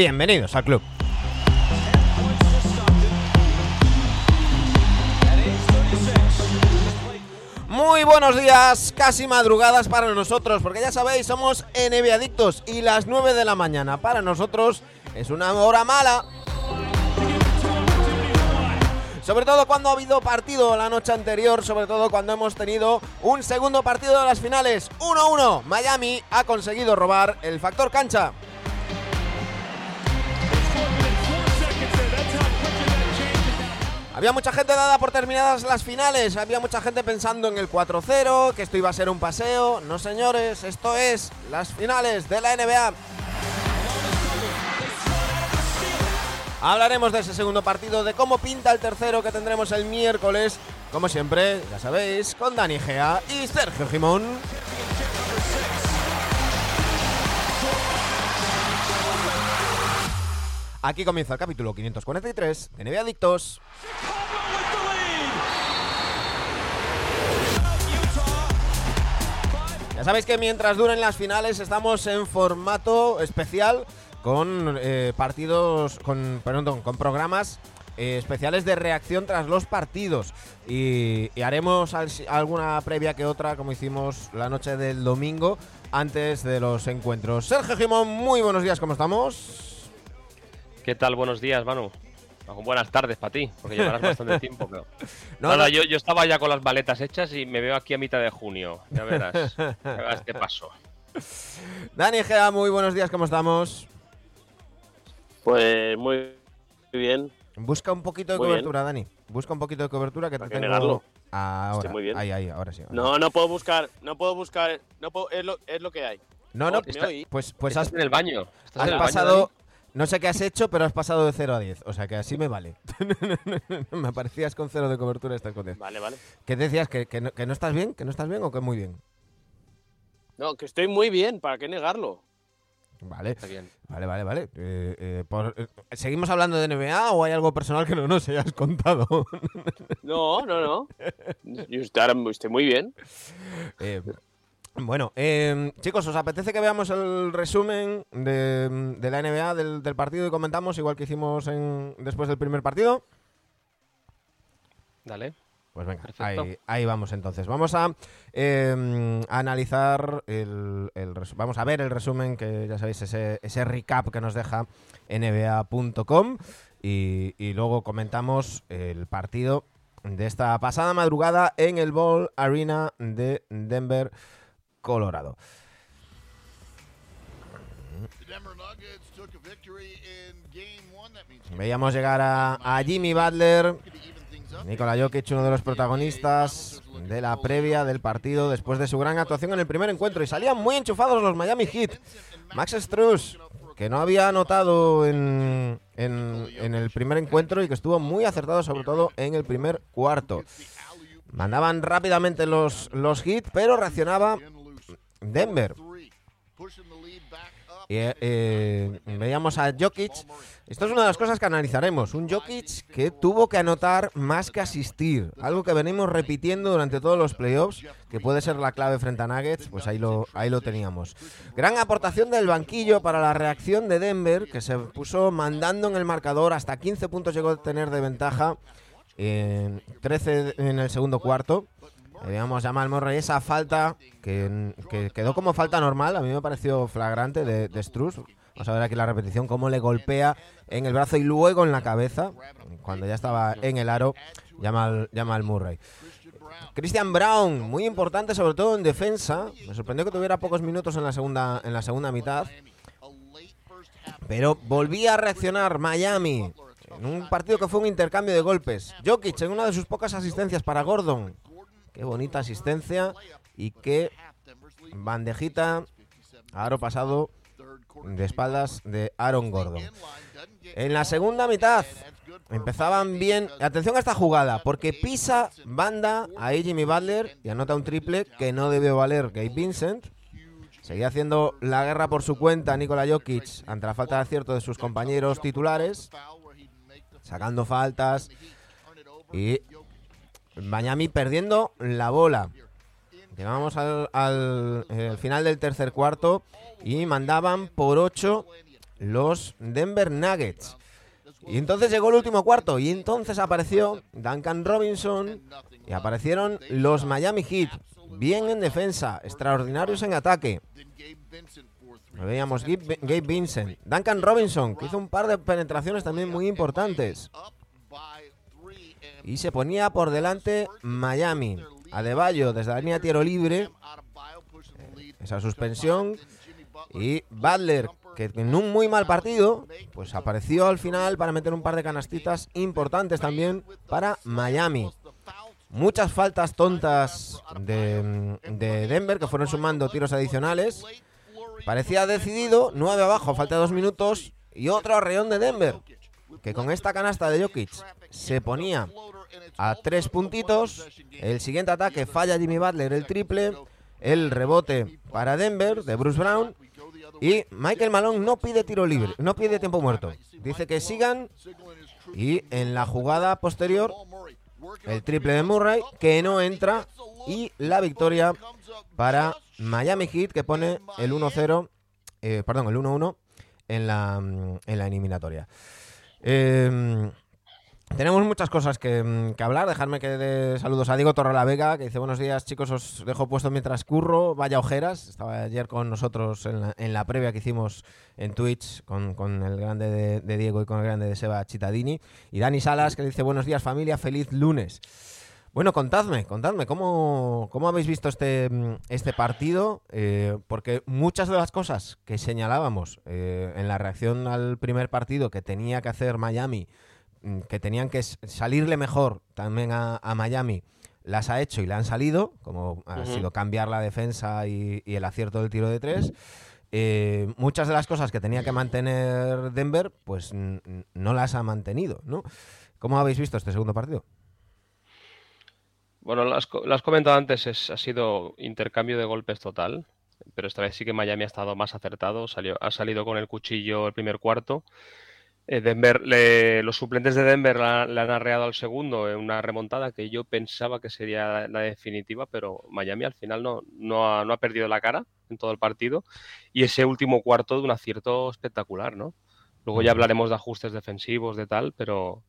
bienvenidos al club. Muy buenos días, casi madrugadas para nosotros, porque ya sabéis, somos NBA adictos y las 9 de la mañana para nosotros es una hora mala. Sobre todo cuando ha habido partido la noche anterior, sobre todo cuando hemos tenido un segundo partido de las finales. 1-1. Miami ha conseguido robar el factor cancha. Había mucha gente dada por terminadas las finales, había mucha gente pensando en el 4-0, que esto iba a ser un paseo. No señores, esto es las finales de la NBA. Hablaremos de ese segundo partido, de cómo pinta el tercero que tendremos el miércoles, como siempre, ya sabéis, con Dani Gea y Sergio Jimón. Aquí comienza el capítulo 543 de NBA Adictos. Ya sabéis que mientras duren las finales estamos en formato especial con eh, partidos, con, perdón, con programas eh, especiales de reacción tras los partidos. Y, y haremos al- alguna previa que otra, como hicimos la noche del domingo, antes de los encuentros. Sergio Jimón, muy buenos días, ¿cómo estamos? ¿Qué tal? Buenos días, Manu. Buenas tardes para ti, porque llevarás bastante tiempo. Pero... No, Nada, no, Yo, yo estaba ya con las maletas hechas y me veo aquí a mitad de junio. Ya verás. ya verás qué pasó. Dani Gea, muy buenos días, ¿cómo estamos? Pues muy bien. Busca un poquito de Muy cobertura, Dani. Busca un poquito de cobertura que te ¿Para qué tengo... negarlo? Ahora, Estoy muy bien. ahí, ahí, ahora sí. ahora No, no puedo buscar, no puedo buscar, no puedo, es lo, es lo que hay. No, no, ¿Me está- pues, pues Estás has, en el baño. Estás has en el baño, pasado. No sé qué has hecho, pero has pasado de 0 a 10. O sea que así me vale. me aparecías con cero de cobertura con 10. Vale, vale. ¿Qué decías? ¿Que, que no, que no estás bien? ¿Que no estás bien o que muy bien? No, que estoy muy bien, ¿para qué negarlo? Vale, Está bien. vale, vale, vale. Eh, eh, por- eh, ¿Seguimos hablando de NBA o hay algo personal que no nos hayas contado? No, no, no. Yo estoy muy bien. Bueno, eh, chicos, ¿os apetece que veamos el resumen de, de la NBA del, del partido y comentamos igual que hicimos en, después del primer partido? Dale. Pues venga, ahí, ahí vamos entonces. Vamos a, eh, analizar, el, vamos a ver el resumen que ya sabéis, ese, ese recap que nos deja nba.com y, y luego comentamos el partido de esta pasada madrugada en el Ball Arena de Denver, Colorado. Veíamos llegar a, a Jimmy Butler, Nikola Jokic, uno de los protagonistas de la previa del partido después de su gran actuación en el primer encuentro. Y salían muy enchufados los Miami Heat. Max Struz, que no había anotado en, en- en el primer encuentro y que estuvo muy acertado, sobre todo en el primer cuarto. Mandaban rápidamente los, los Heat, pero reaccionaba Denver. Eh, eh, veíamos a Jokic. Esto es una de las cosas que analizaremos. Un Jokic que tuvo que anotar más que asistir. Algo que venimos repitiendo durante todos los playoffs, que puede ser la clave frente a Nuggets. Pues ahí lo, ahí lo teníamos. Gran aportación del banquillo para la reacción de Denver, que se puso mandando en el marcador. Hasta 15 puntos llegó a tener de ventaja. En 13 en el segundo cuarto. Veíamos a Jamal Murray esa falta que, que quedó como falta normal. A mí me pareció flagrante de, de. Vamos a ver aquí la repetición, cómo le golpea en el brazo y luego en la cabeza, cuando ya estaba en el aro, Jamal, Jamal Murray. Christian Brown, muy importante sobre todo en defensa. Me sorprendió que tuviera pocos minutos en la segunda, en la segunda mitad. Pero volvía a reaccionar Miami en un partido que fue un intercambio de golpes. Jokic en una de sus pocas asistencias para Gordon. Qué bonita asistencia y qué bandejita aro pasado de espaldas de Aaron Gordon. En la segunda mitad empezaban bien. Atención a esta jugada, porque pisa banda a Jimmy Butler y anota un triple que no debió valer Gabe Vincent. Seguía haciendo la guerra por su cuenta Nikola Jokic ante la falta de acierto de sus compañeros titulares, sacando faltas y Miami perdiendo la bola. Llegamos al, al, eh, final del tercer cuarto y mandaban por 8 los Denver Nuggets. Y entonces llegó el último cuarto y entonces apareció Duncan Robinson y aparecieron los Miami Heat, bien en defensa, extraordinarios en ataque. Veíamos Gabe Vincent, Duncan Robinson, que hizo un par de penetraciones también muy importantes. Y se ponía por delante Miami. Adebayo desde la línea tiro libre. Esa suspensión. Y Butler, que en un muy mal partido, pues apareció al final para meter un par de canastitas importantes también para Miami. Muchas faltas tontas de, de Denver que fueron sumando tiros adicionales. Parecía decidido, 9 abajo, falta dos minutos. Y otro arreón de Denver, que con esta canasta de Jokic se ponía a tres puntitos. El siguiente ataque falla Jimmy Butler el triple. El rebote para Denver de Bruce Brown. Y Michael Malone no pide tiro libre, no pide tiempo muerto. Dice que sigan. Y en la jugada posterior, el triple de Murray, que no entra. Y la victoria para Miami Heat, que pone el 1-0, eh, perdón, el 1-1 en la, en la eliminatoria. Eh, tenemos muchas cosas que, mm, que hablar. Dejarme que dé saludos a Diego Torrelavega, que dice buenos días chicos, os dejo puesto mientras curro. Vaya ojeras. Estaba ayer con nosotros en la, en la previa que hicimos en Twitch con, el grande de, Diego y con el grande de Seba Chitadini. Y Dani Salas, que dice buenos días familia, feliz lunes. Bueno, contadme, contadme, ¿cómo, cómo habéis visto este, mm, este partido? Eh, porque muchas de las cosas que señalábamos eh, en la reacción al primer partido que tenía que hacer Miami, que tenían que salirle mejor también a, a Miami, las ha hecho y le han salido, como ha sido cambiar la defensa y, y el acierto del tiro de tres. Eh, muchas de las cosas que tenía que mantener Denver, pues mm, no las ha mantenido, ¿no? ¿Cómo habéis visto este segundo partido? Bueno, lo has comentado antes, es, ha sido intercambio de golpes total, pero esta vez sí que Miami ha estado más acertado, salió, ha salido con el cuchillo el primer cuarto. Eh, Denver, le- los suplentes de Denver la- le han arreado al segundo en una remontada que yo pensaba que sería la, definitiva, pero Miami al final no, no, ha, no ha perdido la cara en todo el partido y ese último cuarto de un acierto espectacular, ¿no? Luego ya hablaremos de ajustes defensivos, de tal, pero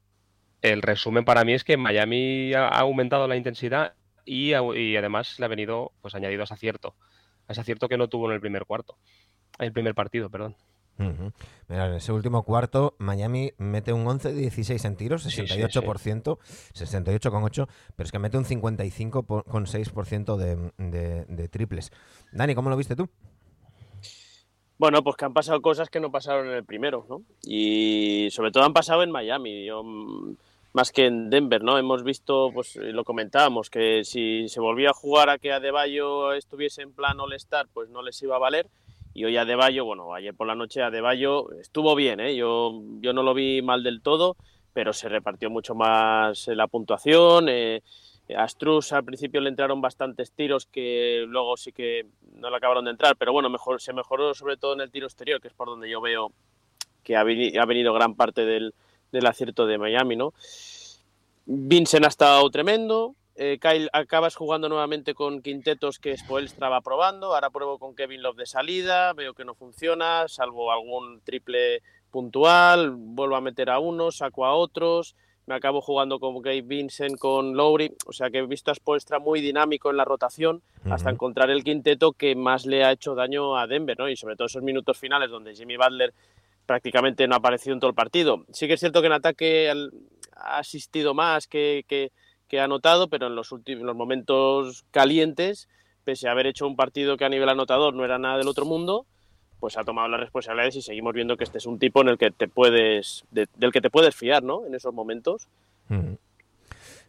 el resumen para mí es que Miami ha aumentado la intensidad y, además le ha venido pues añadido ese acierto, ese acierto que no tuvo en el primer cuarto, en el primer partido, perdón. Mira, en ese último cuarto, Miami mete un 11 de 16 en tiros, Sí, sí, 68%, 68,8%, pero es que mete un 55,6% de, de, de triples. Dani, ¿cómo lo viste tú? Bueno, pues que han pasado cosas que no pasaron en el primero, ¿no? Y sobre todo han pasado en Miami, yo, mm, más que en Denver, ¿no? Hemos visto, pues eh, lo comentábamos, que si se volvía a jugar a que Adebayo estuviese en plan All-Star, pues no les iba a valer. Y hoy Adebayo, bueno, ayer por la noche Adebayo estuvo bien, ¿eh? Yo, yo no lo vi mal del todo, pero se repartió mucho más eh, la puntuación. eh, a Struz al principio le entraron bastantes tiros que luego sí que no le acabaron de entrar, pero bueno, mejor, se mejoró sobre todo en el tiro exterior, que es por donde yo veo que ha venido gran parte del, del acierto de Miami, ¿no? Vincent ha estado tremendo. Eh, Kyle, acabas jugando nuevamente con quintetos que Spoelstra va probando. Ahora pruebo con Kevin Love de salida. Veo que no funciona, salvo algún triple puntual. Vuelvo a meter a unos, saco a otros. Me acabo jugando con Gabe Vincent, con Lowry. O sea que he visto a Spoelstra muy dinámico en la rotación hasta encontrar el quinteto que más le ha hecho daño a Denver, ¿no? Y sobre todo esos minutos finales donde Jimmy Butler prácticamente no ha aparecido en todo el partido. Sí que es cierto que en ataque ha asistido más que, que, que ha anotado, pero en los últimos momentos calientes, pese a haber hecho un partido que a nivel anotador no era nada del otro mundo, pues ha tomado las responsabilidades y seguimos viendo que este es un tipo en el que te puedes, de- del que te puedes fiar, ¿no? En esos momentos. Ujú.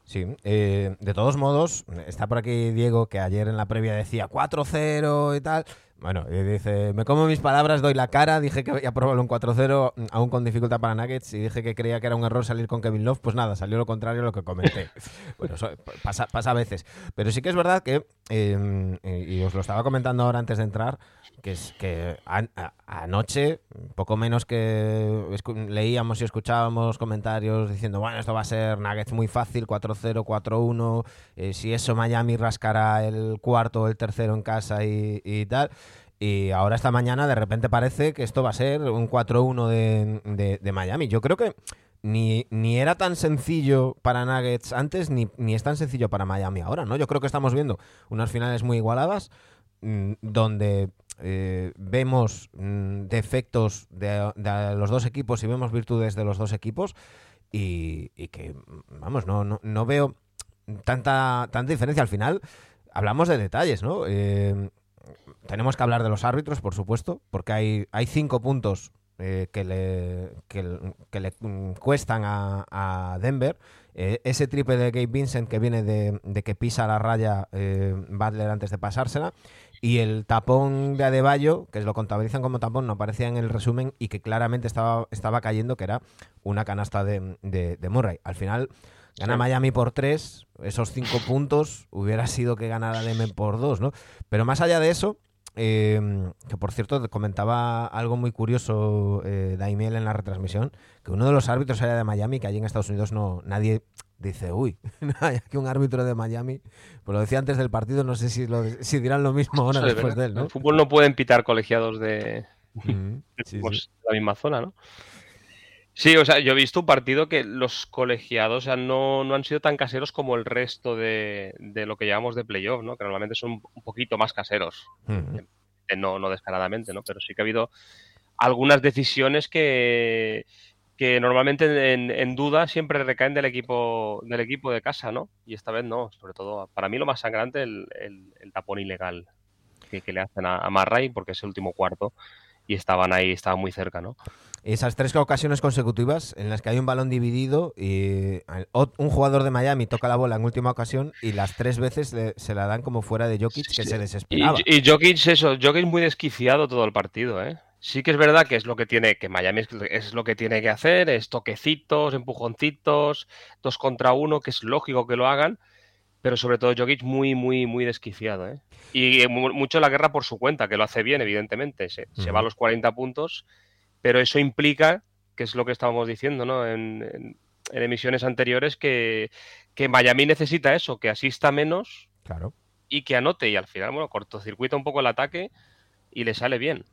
Sí, eh, de todos modos, está por aquí Diego que ayer en la previa decía 4-0 y tal. Bueno, y dice, me como mis palabras, doy la cara, dije que había probado un 4-0 mm, aún con dificultad para Nuggets y dije que creía que era un error salir con Kevin Love, pues nada, salió lo contrario a lo que comenté. bueno, eso pasa, pasa a veces. Pero sí que es verdad que, eh, y os lo estaba comentando ahora antes de entrar, que es que an- a- anoche, poco menos que leíamos y escuchábamos comentarios diciendo, bueno, esto va a ser Nuggets muy fácil, 4-0, 4-1, eh, si eso Miami rascará el cuarto o el tercero en casa y, y tal. Y ahora esta mañana de repente parece que esto va a ser un 4-1 de, de, de Miami. Yo creo que ni, ni era tan sencillo para Nuggets antes, ni, ni es tan sencillo para Miami ahora, ¿no? Yo creo que estamos viendo unas finales muy igualadas, donde eh, vemos mm, defectos de, los dos equipos y vemos virtudes de los dos equipos, y, que, vamos, no, no, no veo tanta, tanta diferencia. Al final, hablamos de detalles, ¿no? Eh, tenemos que hablar de los árbitros, por supuesto, porque hay, hay cinco puntos eh, que, le, que, que le mm, cuestan a, a Denver. Eh, ese triple de Gabe Vincent que viene de, de que pisa la raya eh, Butler antes de pasársela. Y el tapón de Adebayo, que lo contabilizan como tapón, no aparecía en el resumen y que claramente estaba, estaba cayendo, que era una canasta de, de, de Murray. Al final gana Sí. Miami por tres, esos cinco puntos hubiera sido que ganara Denver por dos, ¿no? Pero más allá de eso, eh, que por cierto comentaba algo muy curioso eh, Daimiel en la retransmisión, que uno de los árbitros era de Miami, que allí en Estados Unidos no nadie dice, uy, aquí un árbitro de Miami. Pues lo decía antes del partido, no sé si, lo, si dirán lo mismo ahora después de él, ¿no? El fútbol no pueden pitar colegiados de Mm, sí, sí. la misma zona, ¿no? Sí, o sea, yo he visto un partido que los colegiados o sea, no, no han sido tan caseros como el resto de, de lo que llamamos de playoff, ¿no? Que normalmente son un poquito más caseros. Eh, no, no descaradamente, ¿no? Pero sí que ha habido algunas decisiones que, que normalmente en, en duda siempre recaen del equipo, del equipo de casa, ¿no? Y esta vez no, sobre todo, para mí lo más sangrante el, el, el tapón ilegal que, que le hacen a, a Marray, porque es el último cuarto y estaban ahí, estaban muy cerca, ¿no? Esas tres ocasiones consecutivas en las que hay un balón dividido y un jugador de Miami toca la bola en última ocasión y las tres veces le- se la dan como fuera de Jokic que Sí. se desesperaba. y Jokic, eso, Jokic muy desquiciado todo el partido, ¿eh? Sí que es verdad que es lo que tiene, que Miami es, es lo que tiene que hacer, es toquecitos, empujoncitos, dos contra uno, que es lógico que lo hagan, pero sobre todo Jokic muy, muy, muy desquiciado, ¿eh? Y mu- mucho la guerra por su cuenta, que lo hace bien, evidentemente, se, se va a los 40 puntos, pero eso implica, que es lo que estábamos diciendo, ¿no? En, en- en emisiones anteriores, que, que Miami necesita eso, que asista menos Claro. y que anote y al final, bueno, cortocircuita un poco el ataque y le sale bien.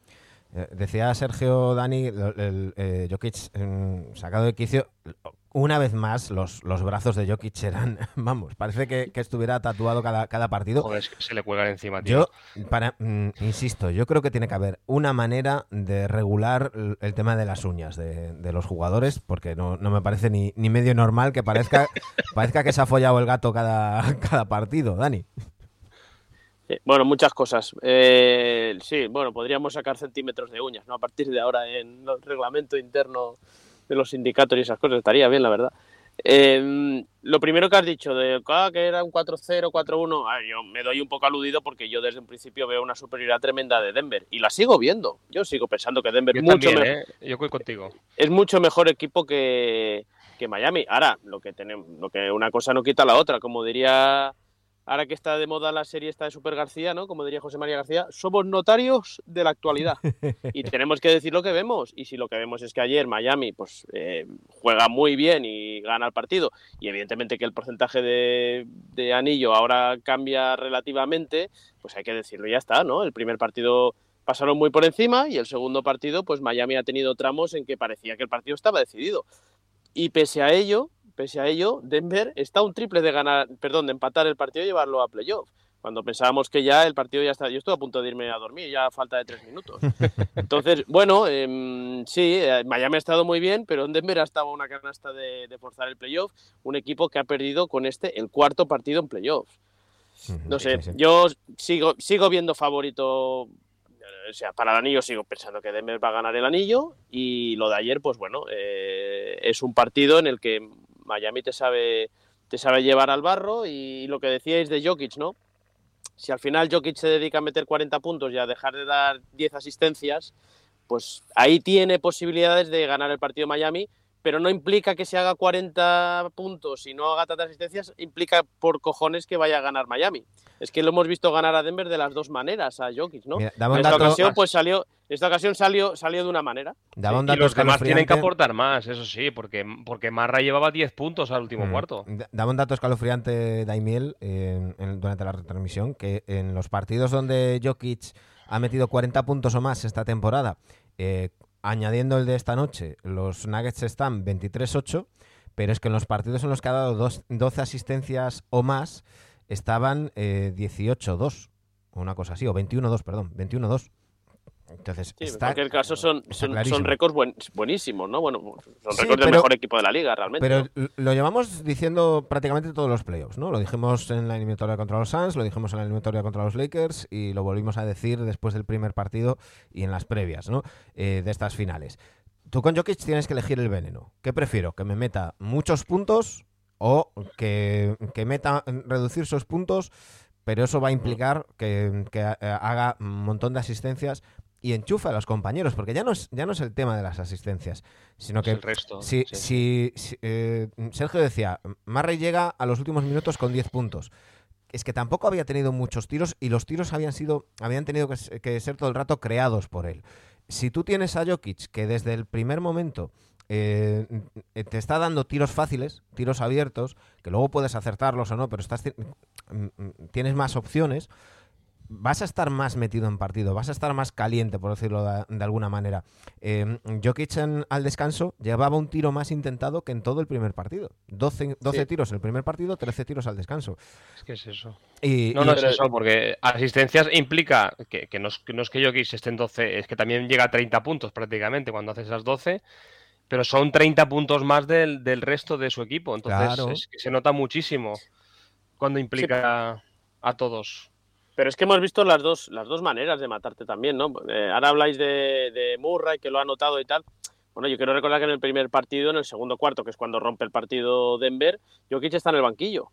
Eh, Decía Sergio Dani, lo- el, eh, Jokic mm, sacado de quicio. Una vez más, los, los brazos de Jokic eran, vamos, parece que, que estuviera tatuado cada, cada partido. Joder, es que se le cuelgan encima, tío. Yo, para, mm, insisto, yo creo que tiene que haber una manera de regular el, el tema de las uñas de, de los jugadores, porque no, no me parece ni, ni medio normal que parezca, parezca que se ha follado el gato cada, cada partido, Dani. Sí, bueno, muchas cosas. Eh, sí, bueno, podríamos sacar centímetros de uñas, ¿no? A partir de ahora en el reglamento interno de los sindicatos y esas cosas, estaría bien, la verdad. Eh, lo primero que has dicho de ah, que era un 4-0, 4-1, ah, yo me doy un poco aludido porque yo desde un principio veo una superioridad tremenda de Denver y la sigo viendo. Yo sigo pensando que Denver Yo mucho también, ¿eh? Yo voy contigo. es mucho mejor equipo que, que Miami. Ahora, lo que tenemos, lo que una cosa no quita la otra, como diría ahora que está de moda la serie esta de Super García, ¿no? Como diría José María García, somos notarios de la actualidad. y tenemos que decir lo que vemos. Y si lo que vemos es que ayer Miami pues eh, juega muy bien y gana el partido, y evidentemente que el porcentaje de, de anillo ahora cambia relativamente, pues hay que decirlo y ya está, ¿no? El primer partido pasaron muy por encima y el segundo partido, pues Miami ha tenido tramos en que parecía que el partido estaba decidido. Y pese a ello, pese a ello, Denver está un triple de ganar, perdón, de empatar el partido y llevarlo a playoff. Cuando pensábamos que ya el partido ya está, yo estuve a punto de irme a dormir, ya a falta de tres minutos. Entonces, bueno, em, sí, eh, Miami ha estado muy bien, pero en Denver ha estado una canasta de, de forzar el playoff, un equipo que ha perdido con este el cuarto partido en playoffs. No sé, yo sigo, sigo viendo favorito. eh, O sea, para el anillo sigo pensando que Denver va a ganar el anillo. Y lo de ayer, pues bueno, eh, es un partido en el que Miami te sabe, te sabe llevar al barro. Y lo que decíais de Jokic, ¿no? Si al final Jokic se dedica a meter 40 puntos y a dejar de dar 10 asistencias, pues ahí tiene posibilidades de ganar el partido Miami. Pero no implica que se haga 40 puntos y no haga tantas asistencias, implica por cojones que vaya a ganar Miami. Es que lo hemos visto ganar a Denver de las dos maneras a Jokic, ¿no? Mira, en esta dato, ocasión, pues salió, esta ocasión salió, salió de una manera. daba un y los demás tienen que aportar más, eso sí, porque, porque Marra llevaba 10 puntos al último Mm. cuarto. Da- Daba un dato escalofriante Daimiel eh, en- durante la retransmisión que en los partidos donde Jokic ha metido 40 puntos o más esta temporada. Eh, añadiendo el de esta noche, los Nuggets están 23-8, pero es que en los partidos en los que ha dado dos, 12 asistencias o más, estaban eh, 18-2, o una cosa así, o 21-2, perdón, 21-2. Entonces, Sí, en cualquier caso son, son, récords buen- buenísimos, ¿no? Bueno, son Sí, récords del mejor equipo de la liga, realmente. Pero lo llevamos diciendo prácticamente todos los playoffs, ¿no? Lo dijimos en la eliminatoria contra los Suns, lo dijimos en la eliminatoria contra los Lakers y lo volvimos a decir después del primer partido y en las previas, ¿no? Eh, de estas finales. Tú con Jokic tienes que elegir el veneno. ¿Qué prefiero? ¿Que me meta muchos puntos o que, que meta reducir sus puntos? Pero eso va a implicar que, que, eh, haga un montón de asistencias y enchufe a los compañeros, porque ya no es, ya no es el tema de las asistencias, sino que el resto. si, sí. si- si, eh, Sergio decía, Murray llega a los últimos minutos con 10 puntos. Es que tampoco había tenido muchos tiros y los tiros habían sido habían tenido que, que ser todo el rato creados por él. Si tú tienes a Jokic que desde el primer momento eh, te está dando tiros fáciles, tiros abiertos, que luego puedes acertarlos o no, pero estás mm, mm, tienes más opciones, vas a estar más metido en partido, vas a estar más caliente, por decirlo de, de alguna manera. Eh, Jokic en- al descanso llevaba un tiro más intentado que en todo el primer partido. 12, 12 Sí. tiros el primer partido, 13 tiros al descanso. Es que es eso. Y, No, y- no es eso, porque asistencias implica que, que no, es, que no es que Jokic esté en 12, es que también llega a 30 puntos prácticamente cuando hace esas 12, pero son 30 puntos más del, del resto de su equipo. Entonces Claro. es que se nota muchísimo cuando implica a todos. Pero es que hemos visto las dos, las dos maneras de matarte también, ¿no? Eh, ahora habláis de, de Murray, que lo ha anotado y tal. Bueno, yo quiero recordar que en el primer partido, en el segundo cuarto, que es cuando rompe el partido Denver, Jokic está en el banquillo.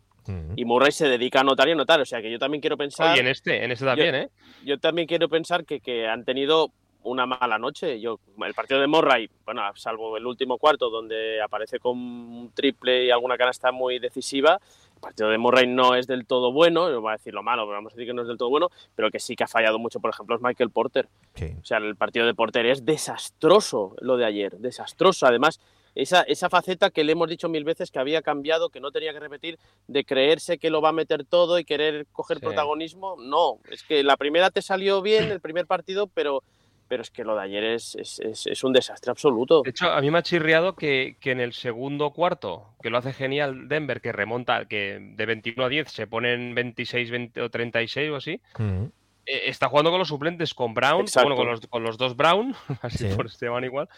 Y Murray se dedica a anotar y anotar. O sea que yo también quiero pensar. Oye, en este, en este también, ¿eh? yo también quiero pensar que, que han tenido una mala noche. Yo, el partido de Murray, bueno, salvo el último cuarto, donde aparece con un triple y alguna canasta muy decisiva, el partido de Murray no es del todo bueno, no voy a decir lo malo, pero vamos a decir que no es del todo bueno, pero que sí que ha fallado mucho, por ejemplo, es Michael Porter. Sí. O sea, el partido de Porter es desastroso lo de ayer, desastroso. Además, esa, esa faceta que le hemos dicho mil veces que había cambiado, que no tenía que repetir, de creerse que lo va a meter todo y querer coger Sí. protagonismo, no. Es que la primera te salió bien, el primer partido, pero, pero es que lo de ayer es, es, es- es un desastre absoluto. De hecho, a mí me ha chirriado que, que en el segundo cuarto, que lo hace genial Denver, que remonta, que de 21 a 10 se ponen 26 20 o 36 o así, Mm. eh, está jugando con los suplentes, con Brown, Exacto. bueno, con los, con los dos Brown, así Sí. por se llaman igual,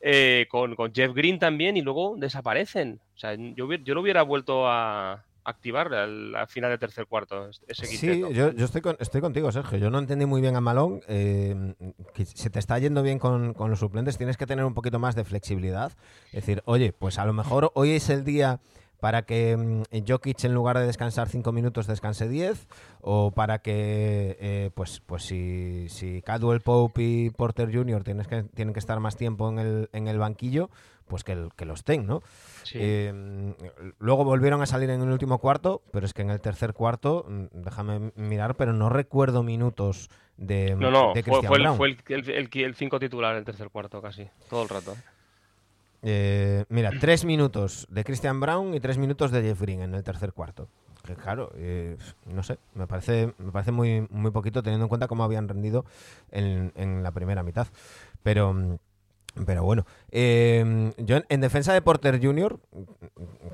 eh, con, con Jeff Green también, y luego desaparecen. O sea, yo, hubiera- yo lo hubiera vuelto a activar al, al final del tercer cuarto, ese Sí, yo, yo estoy, con- estoy contigo, Sergio. Yo no entendí muy bien a Malón. eh, que se te está yendo bien con, con los suplentes, tienes que tener un poquito más de flexibilidad. Es decir, oye, pues a lo mejor hoy es el día para que mm, Jokic en lugar de descansar 5 minutos descanse 10 o para que eh, pues pues si, si Cadwell Pope y Porter Jr. Tienes que, tienen que estar más tiempo en el, en el banquillo pues que, el- que lo estén, ¿no? Sí. Eh, luego volvieron a salir en el último cuarto, pero es que en el tercer cuarto, mm, déjame mirar, pero no recuerdo minutos de, no, no, de fue, Christian fue el, Brown. fue el, el, el- el cinco titular en el tercer cuarto casi, todo el rato. Eh, mira, tres minutos de Christian Brown y tres minutos de Jeff Green en el tercer cuarto. Que claro, eh, no sé, me parece, me parece muy, muy poquito teniendo en cuenta cómo habían rendido en, en la primera mitad. Pero, mm, pero bueno, eh, yo en, en defensa de Porter Jr.,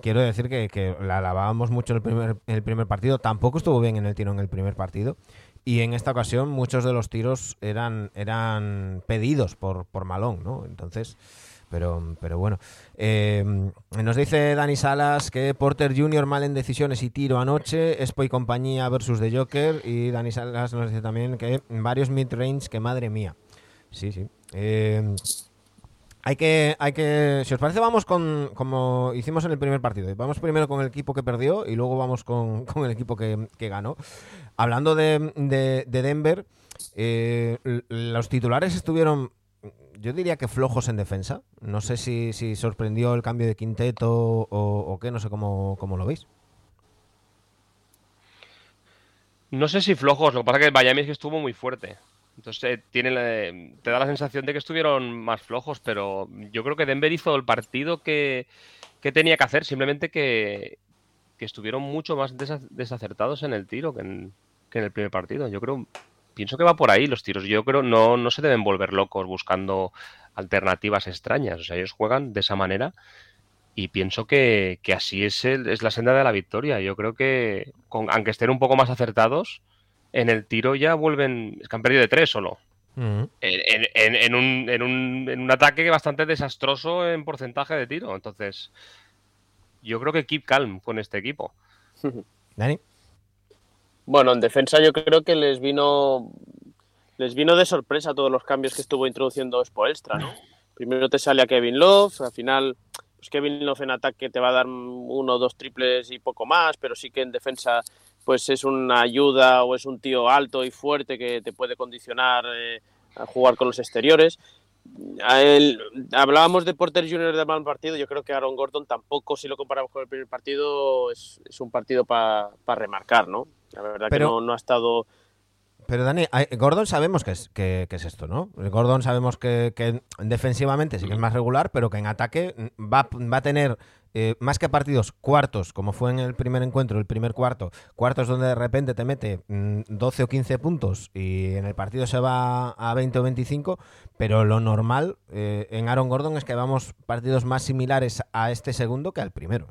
quiero decir que, la alabábamos mucho el primer, el primer partido. Tampoco estuvo bien en el tiro en el primer partido. Y en esta ocasión muchos de los tiros eran, eran pedidos por, por Malón, ¿no? Entonces, pero, pero bueno. Eh, nos dice Dani Salas que Porter Jr. mal en decisiones y tiro anoche, Expo y compañía versus The Joker. Y Dani Salas nos dice también que varios mid-range, que madre mía. Sí, sí. Eh, hay que, hay que, si os parece, vamos con, como hicimos en el primer partido. Vamos primero con el equipo que perdió y luego vamos con, con el equipo que, ganó. Hablando de, de- de Denver, eh, los titulares estuvieron, yo diría que flojos en defensa. No sé si, si sorprendió el cambio de quinteto o, o qué, no sé cómo, cómo lo veis. No sé si flojos, lo que pasa es que Miami es que estuvo muy fuerte. Entonces eh, tiene te da la sensación de que estuvieron más flojos, pero yo creo que Denver hizo el partido que, que tenía que hacer, simplemente que, que estuvieron mucho más desa- desacertados en el tiro que en, que en el primer partido. Yo creo pienso que va por ahí los tiros. Yo creo no, no se deben volver locos buscando alternativas extrañas. O sea, ellos juegan de esa manera y pienso que, así es, es la senda de la victoria. Yo creo que, con, aunque estén un poco más acertados, en el tiro ya vuelven. Es que han perdido de tres solo. en, en, un, en, un, en, un, ataque bastante desastroso en porcentaje de tiro. Entonces, yo creo que keep calm con este equipo. Dani. Bueno, en defensa yo creo que les vino les vino de sorpresa todos los cambios que estuvo introduciendo Spoelstra, ¿no? Primero te sale a Kevin Love, al final pues Kevin Love en ataque te va a dar uno o dos triples y poco más, pero sí que en defensa pues es una ayuda o es un tío alto y fuerte que te puede condicionar eh, a jugar con los exteriores. hablábamos de Porter Jr. del mal partido, yo creo que Aaron Gordon tampoco, si lo comparamos con el primer partido, es, un partido para remarcar, ¿no? La verdad que no, no ha estado pero Dani, Gordon sabemos que es, que, es esto, ¿no? Gordon sabemos que, defensivamente sí que es más regular, pero que en ataque va, va a tener eh, más que partidos cuartos, como fue en el primer encuentro, el primer cuarto, cuartos donde de repente te mete 12 mm, o 15 puntos y en el partido se va a 20 o 25, pero lo normal eh, en Aaron Gordon es que vamos partidos más similares a este segundo que al primero.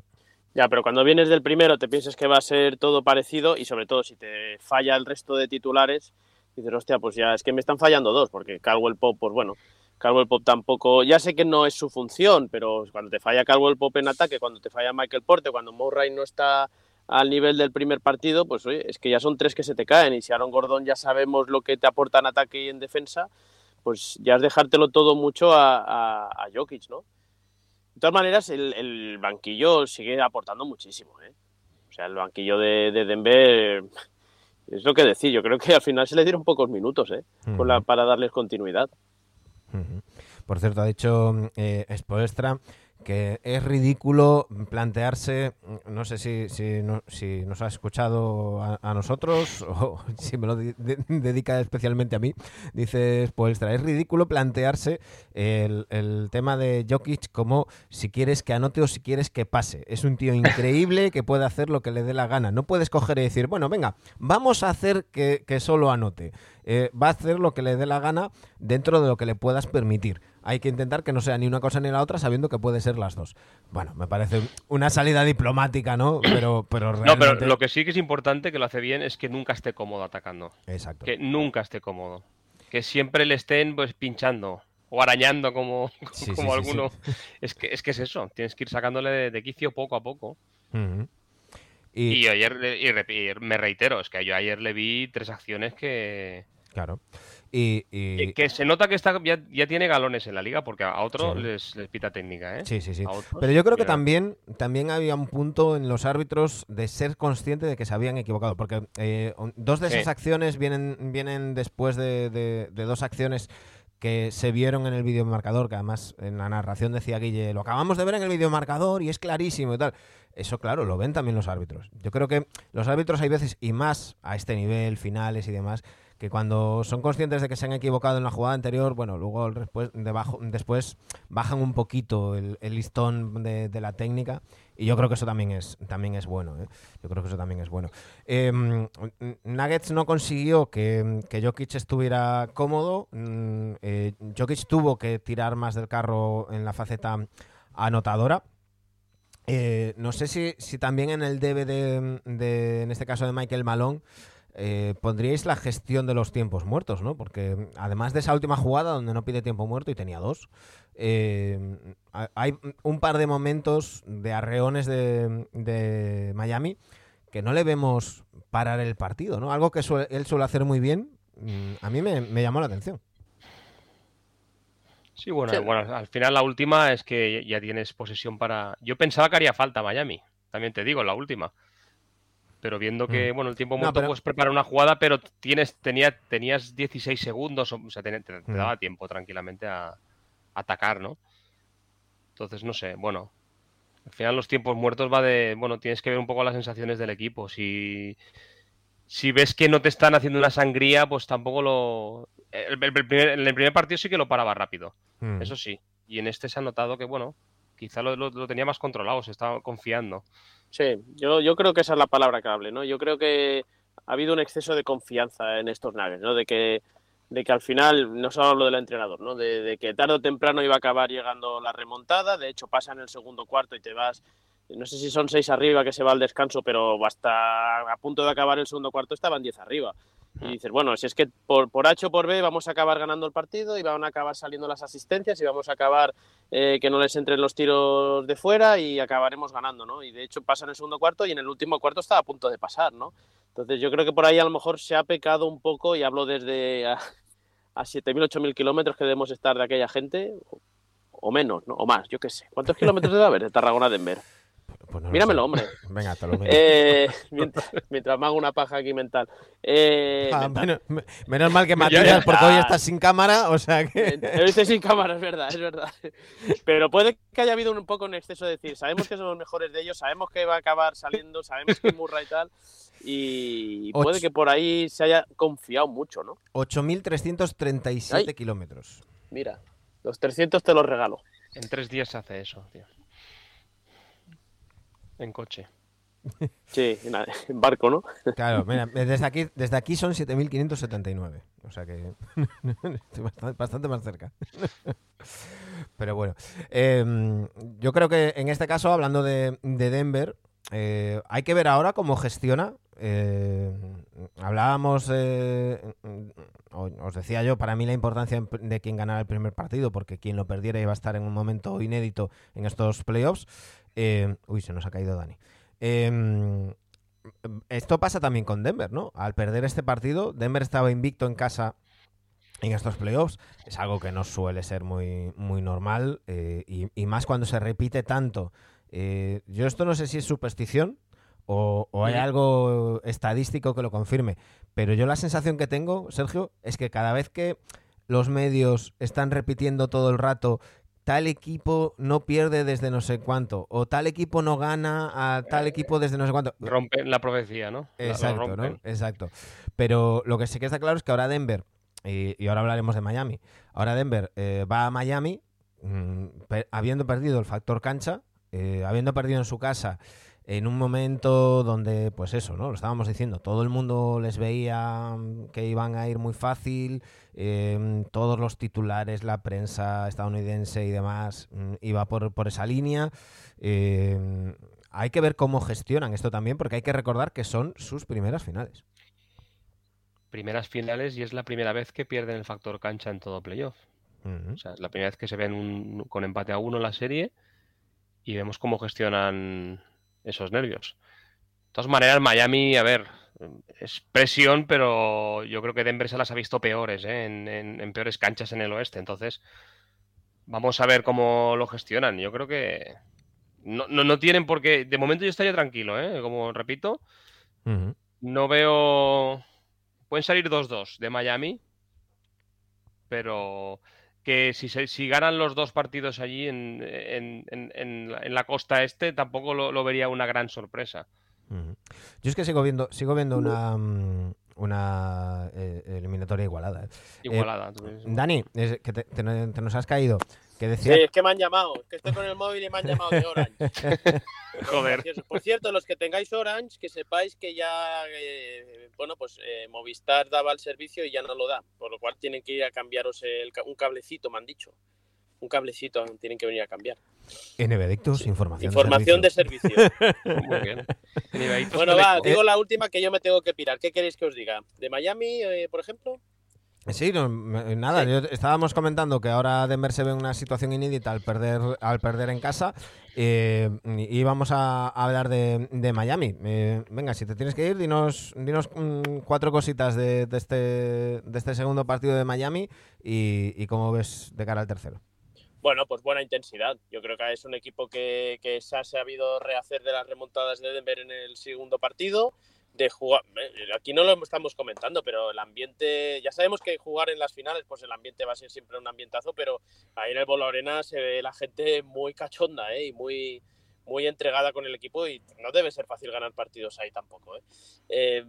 Ya, pero cuando vienes del primero te piensas que va a ser todo parecido y sobre todo si te falla el resto de titulares, dices, hostia, pues ya es que me están fallando dos, porque Caldwell Pop, pues bueno, Caldwell Pop tampoco, ya sé que no es su función, pero cuando te falla Caldwell Pop en ataque, cuando te falla Michael Porte, cuando Murray no está al nivel del primer partido, pues oye, es que ya son tres que se te caen y si Aaron Gordon ya sabemos lo que te aporta en ataque y en defensa, pues ya es dejártelo todo mucho a, a, a Jokic, ¿no? De todas maneras, el, banquillo sigue aportando muchísimo. ¿eh? O sea, el banquillo de, Denver es lo que decir. Yo creo que al final se le dieron pocos minutos ¿eh? para darles continuidad. Por cierto, ha dicho eh, que es ridículo plantearse, no sé si, si, si nos ha escuchado a, nosotros o si me lo dedica especialmente a mí, dice Spoelstra, es ridículo plantearse el, tema de Jokic como si quieres que anote o si quieres que pase. Es un tío increíble que puede hacer lo que le dé la gana. No puedes coger y decir, bueno, venga, vamos a hacer que solo anote. Eh, va a hacer lo que le dé la gana dentro de lo que le puedas permitir. Hay que intentar que no sea ni una cosa ni la otra, sabiendo que puede ser las dos. Bueno, me parece una salida diplomática, ¿no? Pero, pero No, pero lo que sí que es importante, que lo hace bien, es que nunca esté cómodo atacando. Exacto. Que nunca esté cómodo. Que siempre le estén pues pinchando o arañando como, como alguno. Es, que, es que es eso, tienes que ir sacándole de, quicio poco a poco. Y... ayer, y me reitero, es que yo ayer le vi tres acciones que, Claro. Y, Que, se nota que está, ya, tiene galones en la liga porque a otro les, pita técnica, ¿eh? Sí, sí, sí. Pero yo creo que también, también había un punto en los árbitros de ser consciente de que se habían equivocado. Porque eh, dos de esas acciones vienen, vienen después de, dos acciones que se vieron en el videomarcador, que además en la narración decía Guille, lo acabamos de ver en el videomarcador y es clarísimo y tal. Eso, claro, lo ven también los árbitros. Yo creo que los árbitros hay veces, y más a este nivel, finales y demás, que cuando son conscientes de que se han equivocado en la jugada anterior, bueno, luego después, debajo, después bajan un poquito el, listón de, la técnica y yo creo que eso también es, también es bueno. ¿eh? Yo creo que eso también es bueno. Em, Nuggets no consiguió que, que, Jokic estuviera cómodo. Mm, eh, Jokic tuvo que tirar más del carro en la faceta anotadora. Eh, no sé si, si, también en el debe de, en este caso de Michael Malone, eh, pondríais la gestión de los tiempos muertos, ¿no? Porque además de esa última jugada donde no pide tiempo muerto y tenía dos, eh, hay un par de momentos de arreones de, Miami que no le vemos parar el partido, ¿no? Algo que él suele hacer muy bien, mm, a mí me, llamó la atención. Sí bueno, bueno, al final la última es que ya tienes posesión para... Yo pensaba que haría falta Miami, también te digo, la última pero viendo que, mm. bueno, el tiempo muerto puedes preparar una jugada, pero tienes, tenía, tenías 16 segundos, o sea, te, mm. daba tiempo tranquilamente a, atacar, ¿no? Entonces, no sé, bueno, al final los tiempos muertos va de, bueno, tienes que ver un poco las sensaciones del equipo. Si, si ves que no te están haciendo una sangría, pues tampoco lo... El, primer, en el primer partido sí que lo paraba rápido, mm. eso sí. Y en este se ha notado que, bueno, quizá lo, lo tenía más controlado, se estaba confiando. Sí, yo, creo que esa es la palabra clave, ¿no? Yo creo que ha habido un exceso de confianza en estos Nuggets, ¿no? De que, de que al final, no solo hablo del entrenador, ¿no? De, de, que tarde o temprano iba a acabar llegando la remontada, de hecho pasa en el segundo cuarto y te vas, no sé si son seis arriba que se va al descanso, pero hasta a punto de acabar el segundo cuarto estaban diez arriba. Y dices, bueno, si es que por, por H o por B vamos a acabar ganando el partido y van a acabar saliendo las asistencias y vamos a acabar eh, que no les entren los tiros de fuera y acabaremos ganando, ¿no? Y de hecho pasa en el segundo cuarto y en el último cuarto estaba a punto de pasar, ¿no? Entonces yo creo que por ahí a lo mejor se ha pecado un poco y hablo desde a, a 7.000, 8.000 kilómetros que debemos estar de aquella gente, o, o menos, ¿no? O más, yo qué sé. ¿Cuántos kilómetros debe haber de Tarragona a Denver? Pues no Míramelo, sé. hombre. Venga, te lo miro. Eh, mientras, mientras me hago una paja aquí mental. Eh, Ah, mental. menos, menos mal que Matías, porque hoy estás sin cámara, o sea que... Lo hice sin cámara, es verdad, es verdad. Pero puede que haya habido un poco un exceso de decir, sabemos que somos mejores de ellos, sabemos que va a acabar saliendo, sabemos que Murray y tal, y puede que por ahí se haya confiado mucho, ¿no? 8.337 Ay. kilómetros. Mira, los 300 te los regalo. En tres días se hace eso, tío. En coche. Sí, en, en barco, ¿no? Claro, mira, desde aquí, desde aquí son 7.579. O sea que estoy bastante, bastante más cerca. Pero bueno, eh, yo creo que en este caso, hablando de, de Denver, eh, hay que ver ahora cómo gestiona. eh, hablábamos, eh, o- os decía yo, para mí la importancia de quien ganara el primer partido, porque quien lo perdiera iba a estar en un momento inédito en estos playoffs. Eh, uy, se nos ha caído Dani. Eh, esto pasa también con Denver, ¿no? Al perder este partido, Denver estaba invicto en casa en estos playoffs. Es algo que no suele ser muy, muy normal eh, y, y más cuando se repite tanto. Eh, yo esto no sé si es superstición o, o hay algo estadístico que lo confirme, pero yo la sensación que tengo, Sergio, es que cada vez que los medios están repitiendo todo el rato tal equipo no pierde desde no sé cuánto o tal equipo no gana a tal equipo desde no sé cuánto. Rompen la profecía, ¿no? Exacto. Exacto. Pero lo que sí que está claro es que ahora Denver, y, y ahora hablaremos de Miami, ahora Denver eh, va a Miami mm, habiendo perdido el factor cancha, eh, habiendo perdido en su casa en un momento donde, pues eso, ¿no? Lo estábamos diciendo, todo el mundo les veía mm, que iban a ir muy fácil, eh, todos los titulares, la prensa estadounidense y demás mm, iba por, por esa línea. Eh, hay que ver cómo gestionan esto también, porque hay que recordar que son sus primeras finales. Primeras finales y es la primera vez que pierden el factor cancha en todo playoff. O sea, es la primera vez que se ven un- con empate a uno en la serie y vemos cómo gestionan esos nervios. De todas maneras, Miami, a ver, es presión, pero yo creo que Denver se las ha visto peores, ¿eh? en, en- en peores canchas en el oeste. Entonces, vamos a ver cómo lo gestionan. Yo creo que no, no, no tienen por qué. De momento yo estaría tranquilo, ¿eh? Como repito, no veo. Pueden salir 2-2 de Miami, pero que si, se- si ganan los dos partidos allí en, en- la- en la costa este, tampoco lo, lo vería una gran sorpresa. Yo es que sigo viendo, sigo viendo una, mm, una eh, eliminatoria igualada. ¿eh? Igualada. tú ves. Dani, es que te, te- te nos has caído. Que Sí, decía. es que me han llamado, es que estoy con el móvil y me han llamado de Orange. Joder. Por cierto, los que tengáis Orange, que sepáis que ya, eh, bueno, pues eh, Movistar daba el servicio y ya no lo da, por lo cual tienen que ir a cambiaros el ca- un cablecito, me han dicho. Un cablecito tienen que venir a cambiar. NBDictus, información. Información de servicio. servicio. Muy bien. Nivelitos bueno, va, digo la última que yo me tengo que pirar. ¿Qué queréis que os diga? ¿De Miami, eh, por ejemplo? Sí, no, nada, Sí. yo- estábamos comentando que ahora Denver se ve en una situación inédita al perder, al perder en casa eh, y íbamos a, a hablar de, de Miami. Eh, venga, si te tienes que ir, dinos, dinos mm, cuatro cositas de, de este, de este segundo partido de Miami y, y cómo ves de cara al tercero. Bueno, pues buena intensidad. Yo creo que es un equipo que, que se ha sabido rehacer de las remontadas de Denver en el segundo partido. De jugar, eh, aquí no lo estamos comentando, pero el ambiente, ya sabemos que jugar en las finales, pues el ambiente va a ser siempre un ambientazo, pero ahí en el Bolo Arena se ve la gente muy cachonda ¿eh? y muy, muy entregada con el equipo y no debe ser fácil ganar partidos ahí tampoco. ¿eh? Eh,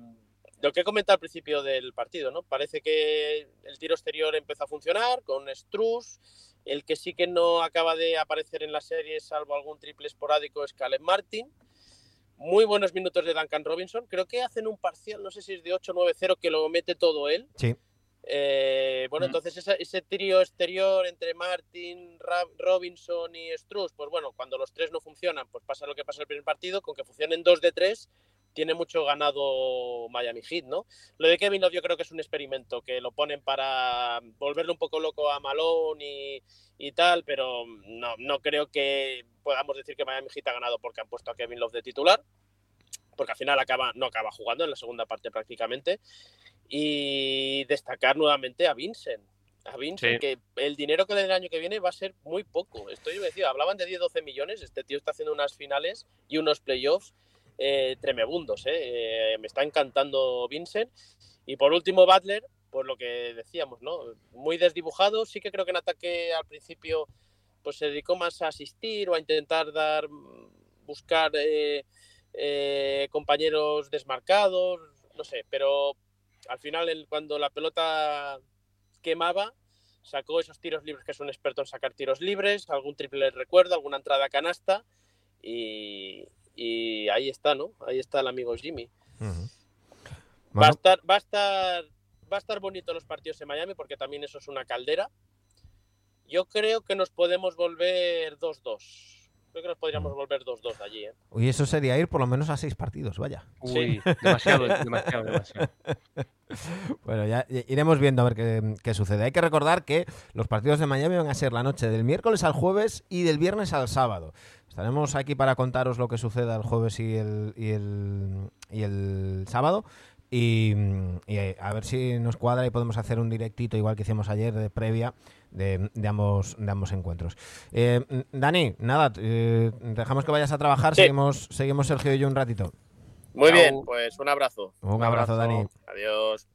lo que he comentado al principio del partido, ¿no? Parece que el tiro exterior empezó a funcionar con Struz, el que sí que no acaba de aparecer en la serie, salvo algún triple esporádico, es Caleb Martin. muy buenos minutos de Duncan Robinson. Creo que hacen un parcial, no sé si es de 8-9-0, que lo mete todo él. Sí. Eh, bueno, Mm. entonces ese, ese trío exterior entre Martin, Ra- Robinson y Struz, pues bueno, cuando los tres no funcionan, pues pasa lo que pasa en el primer partido, con que funcionen dos de tres, tiene mucho ganado Miami Heat, ¿no? Lo de Kevin Love yo creo que es un experimento, que lo ponen para volverle un poco loco a Malone y, y tal, pero no, no creo que podamos decir que Miami Heat ha ganado porque han puesto a Kevin Love de titular, porque al final acaba, no acaba jugando en la segunda parte prácticamente. Y destacar nuevamente a Vincent. A Vincent, Sí. que el dinero que le den el año que viene va a ser muy poco. Estoy decía, hablaban de 10-12 millones. Este tío está haciendo unas finales y unos playoffs eh, tremebundos. eh. Eh, me está encantando Vincent. Y por último, Butler, pues lo que decíamos, ¿no? Muy desdibujado. Sí que creo que en ataque al principio pues se dedicó más a asistir o a intentar dar, buscar eh, eh, compañeros desmarcados, no sé, pero al final cuando la pelota quemaba, sacó esos tiros libres, que es un experto en sacar tiros libres, algún triple recuerdo, alguna entrada canasta y, y ahí está, ¿no? Ahí está el amigo Jimmy. Va, a estar, va, a estar, va a estar bonito los partidos en Miami porque también eso es una caldera. Yo creo que nos podemos volver 2-2. Creo que nos podríamos volver 2-2 de allí. ¿eh? y eso sería ir por lo menos a seis partidos, vaya. Uy, demasiado, demasiado, demasiado. Bueno, ya ya iremos viendo a ver qué, qué sucede. Hay que recordar que los partidos de Miami van a ser la noche del miércoles al jueves y del viernes al sábado. Estaremos aquí para contaros lo que suceda el jueves y el, y el, y el sábado. Y, y a ver si nos cuadra y podemos hacer un directito igual que hicimos ayer de previa de, de ambos, de ambos encuentros. Eh, Dani, nada, eh, dejamos que vayas a trabajar, Sí. seguimos, seguimos Sergio y yo un ratito. Muy Chao. bien, pues un abrazo. Un abrazo, abrazo. Dani. Adiós.